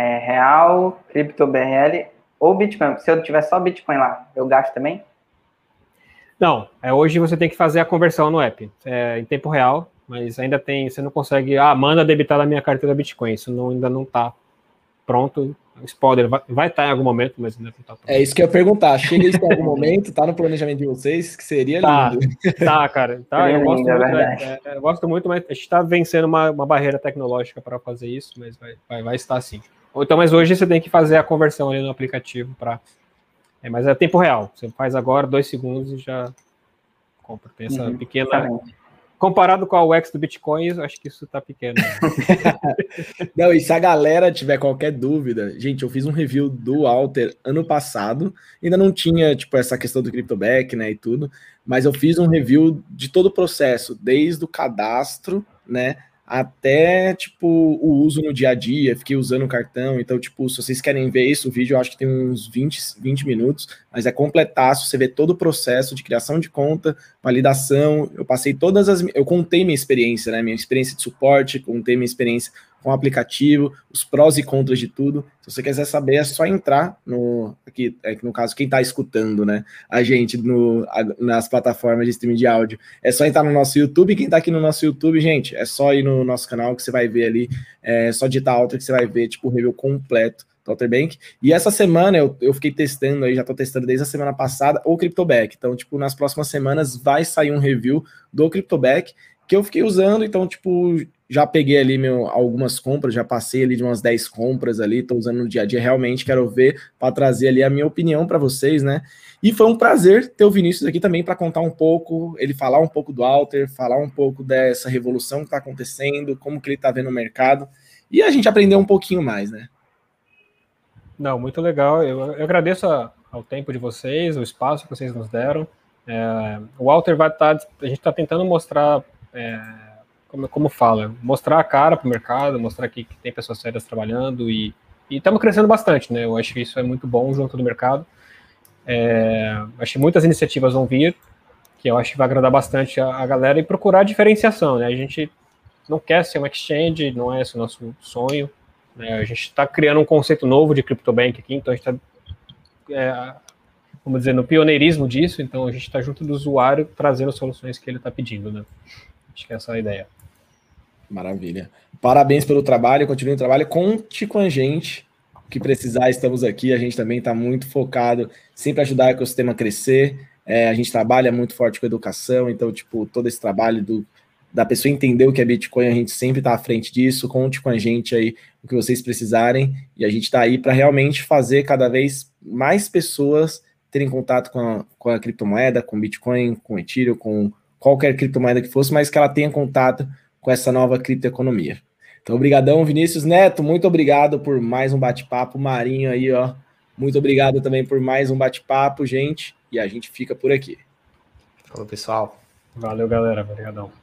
é, real, cripto BRL ou Bitcoin. Se eu tiver só Bitcoin lá, eu gasto também? Não, é, hoje você tem que fazer a conversão no app, é, em tempo real mas ainda tem, você não consegue, ah, manda debitar na minha carteira Bitcoin, isso não, ainda não está pronto. Spoiler, vai, estar tá em algum momento, mas ainda não está pronto. É isso que eu ia perguntar, chega isso em algum momento, tá no planejamento de vocês, que seria tá, lindo. Tá, cara, tá, eu, gosto muito, é, é, eu gosto muito, mas a gente está vencendo uma, uma barreira tecnológica para fazer isso, mas vai, vai, vai estar assim. Então, mas hoje você tem que fazer a conversão ali no aplicativo para. É, mas é tempo real. Você faz agora, dois segundos e já compra. Tem essa uhum, pequena. Exatamente comparado com a UX do Bitcoin, acho que isso tá pequeno. Não, e se a galera tiver qualquer dúvida, gente, eu fiz um review do Alter ano passado, ainda não tinha, tipo, essa questão do CryptoBack, né, e tudo, mas eu fiz um review de todo o processo, desde o cadastro, né, até, tipo, o uso no dia a dia, fiquei usando o cartão, então, tipo, se vocês querem ver isso, o vídeo eu acho que tem uns 20, 20 minutos, mas é completaço, você vê todo o processo de criação de conta, validação, eu passei todas as, eu contei minha experiência, né, minha experiência de suporte, contei minha experiência com o aplicativo, os prós e contras de tudo. Se você quiser saber, é só entrar no aqui, é no caso quem está escutando, né, a gente no, nas plataformas de streaming de áudio, é só entrar no nosso YouTube. Quem está aqui no nosso YouTube, gente, é só ir no nosso canal que você vai ver ali, é só digitar alto que você vai ver tipo o review completo do Bank. E essa semana eu, eu fiquei testando aí, já estou testando desde a semana passada o CryptoBack. Então, tipo, nas próximas semanas vai sair um review do CryptoBack que eu fiquei usando, então, tipo, já peguei ali meu, algumas compras, já passei ali de umas 10 compras ali, estou usando no dia a dia, realmente quero ver para trazer ali a minha opinião para vocês, né? E foi um prazer ter o Vinícius aqui também para contar um pouco, ele falar um pouco do Alter, falar um pouco dessa revolução que está acontecendo, como que ele está vendo o mercado, e a gente aprender um pouquinho mais, né? Não, muito legal. Eu, eu agradeço a, ao tempo de vocês, o espaço que vocês nos deram. É, o Walter vai estar. Tá, a gente está tentando mostrar é, como, como fala, mostrar a cara para o mercado, mostrar que, que, tem pessoas sérias trabalhando e estamos crescendo bastante, né? Eu acho que isso é muito bom junto do mercado. É, acho que muitas iniciativas vão vir, que eu acho que vai agradar bastante a, a galera e procurar diferenciação, né? A gente não quer ser um exchange, não é esse o nosso sonho. Né? A gente está criando um conceito novo de CryptoBank aqui, então a gente está, é, vamos dizer, no pioneirismo disso, então a gente está junto do usuário trazendo soluções que ele está pedindo. Né? Acho que essa é a ideia. Maravilha. Parabéns pelo trabalho, continue o trabalho, conte com a gente. O que precisar, estamos aqui. A gente também está muito focado, sempre ajudar o ecossistema a crescer. É, a gente trabalha muito forte com educação, então, tipo, todo esse trabalho do, da pessoa entender o que é Bitcoin, a gente sempre está à frente disso. Conte com a gente aí o que vocês precisarem. E a gente está aí para realmente fazer cada vez mais pessoas terem contato com a, com a criptomoeda, com Bitcoin, com Ethereum, com qualquer criptomoeda que fosse, mas que ela tenha contato com essa nova criptoeconomia. Então, obrigadão, Vinícius Neto, muito obrigado por mais um bate-papo. Marinho aí, ó, muito obrigado também por mais um bate-papo, gente, e a gente fica por aqui. Falou, pessoal. Valeu, galera. Obrigadão.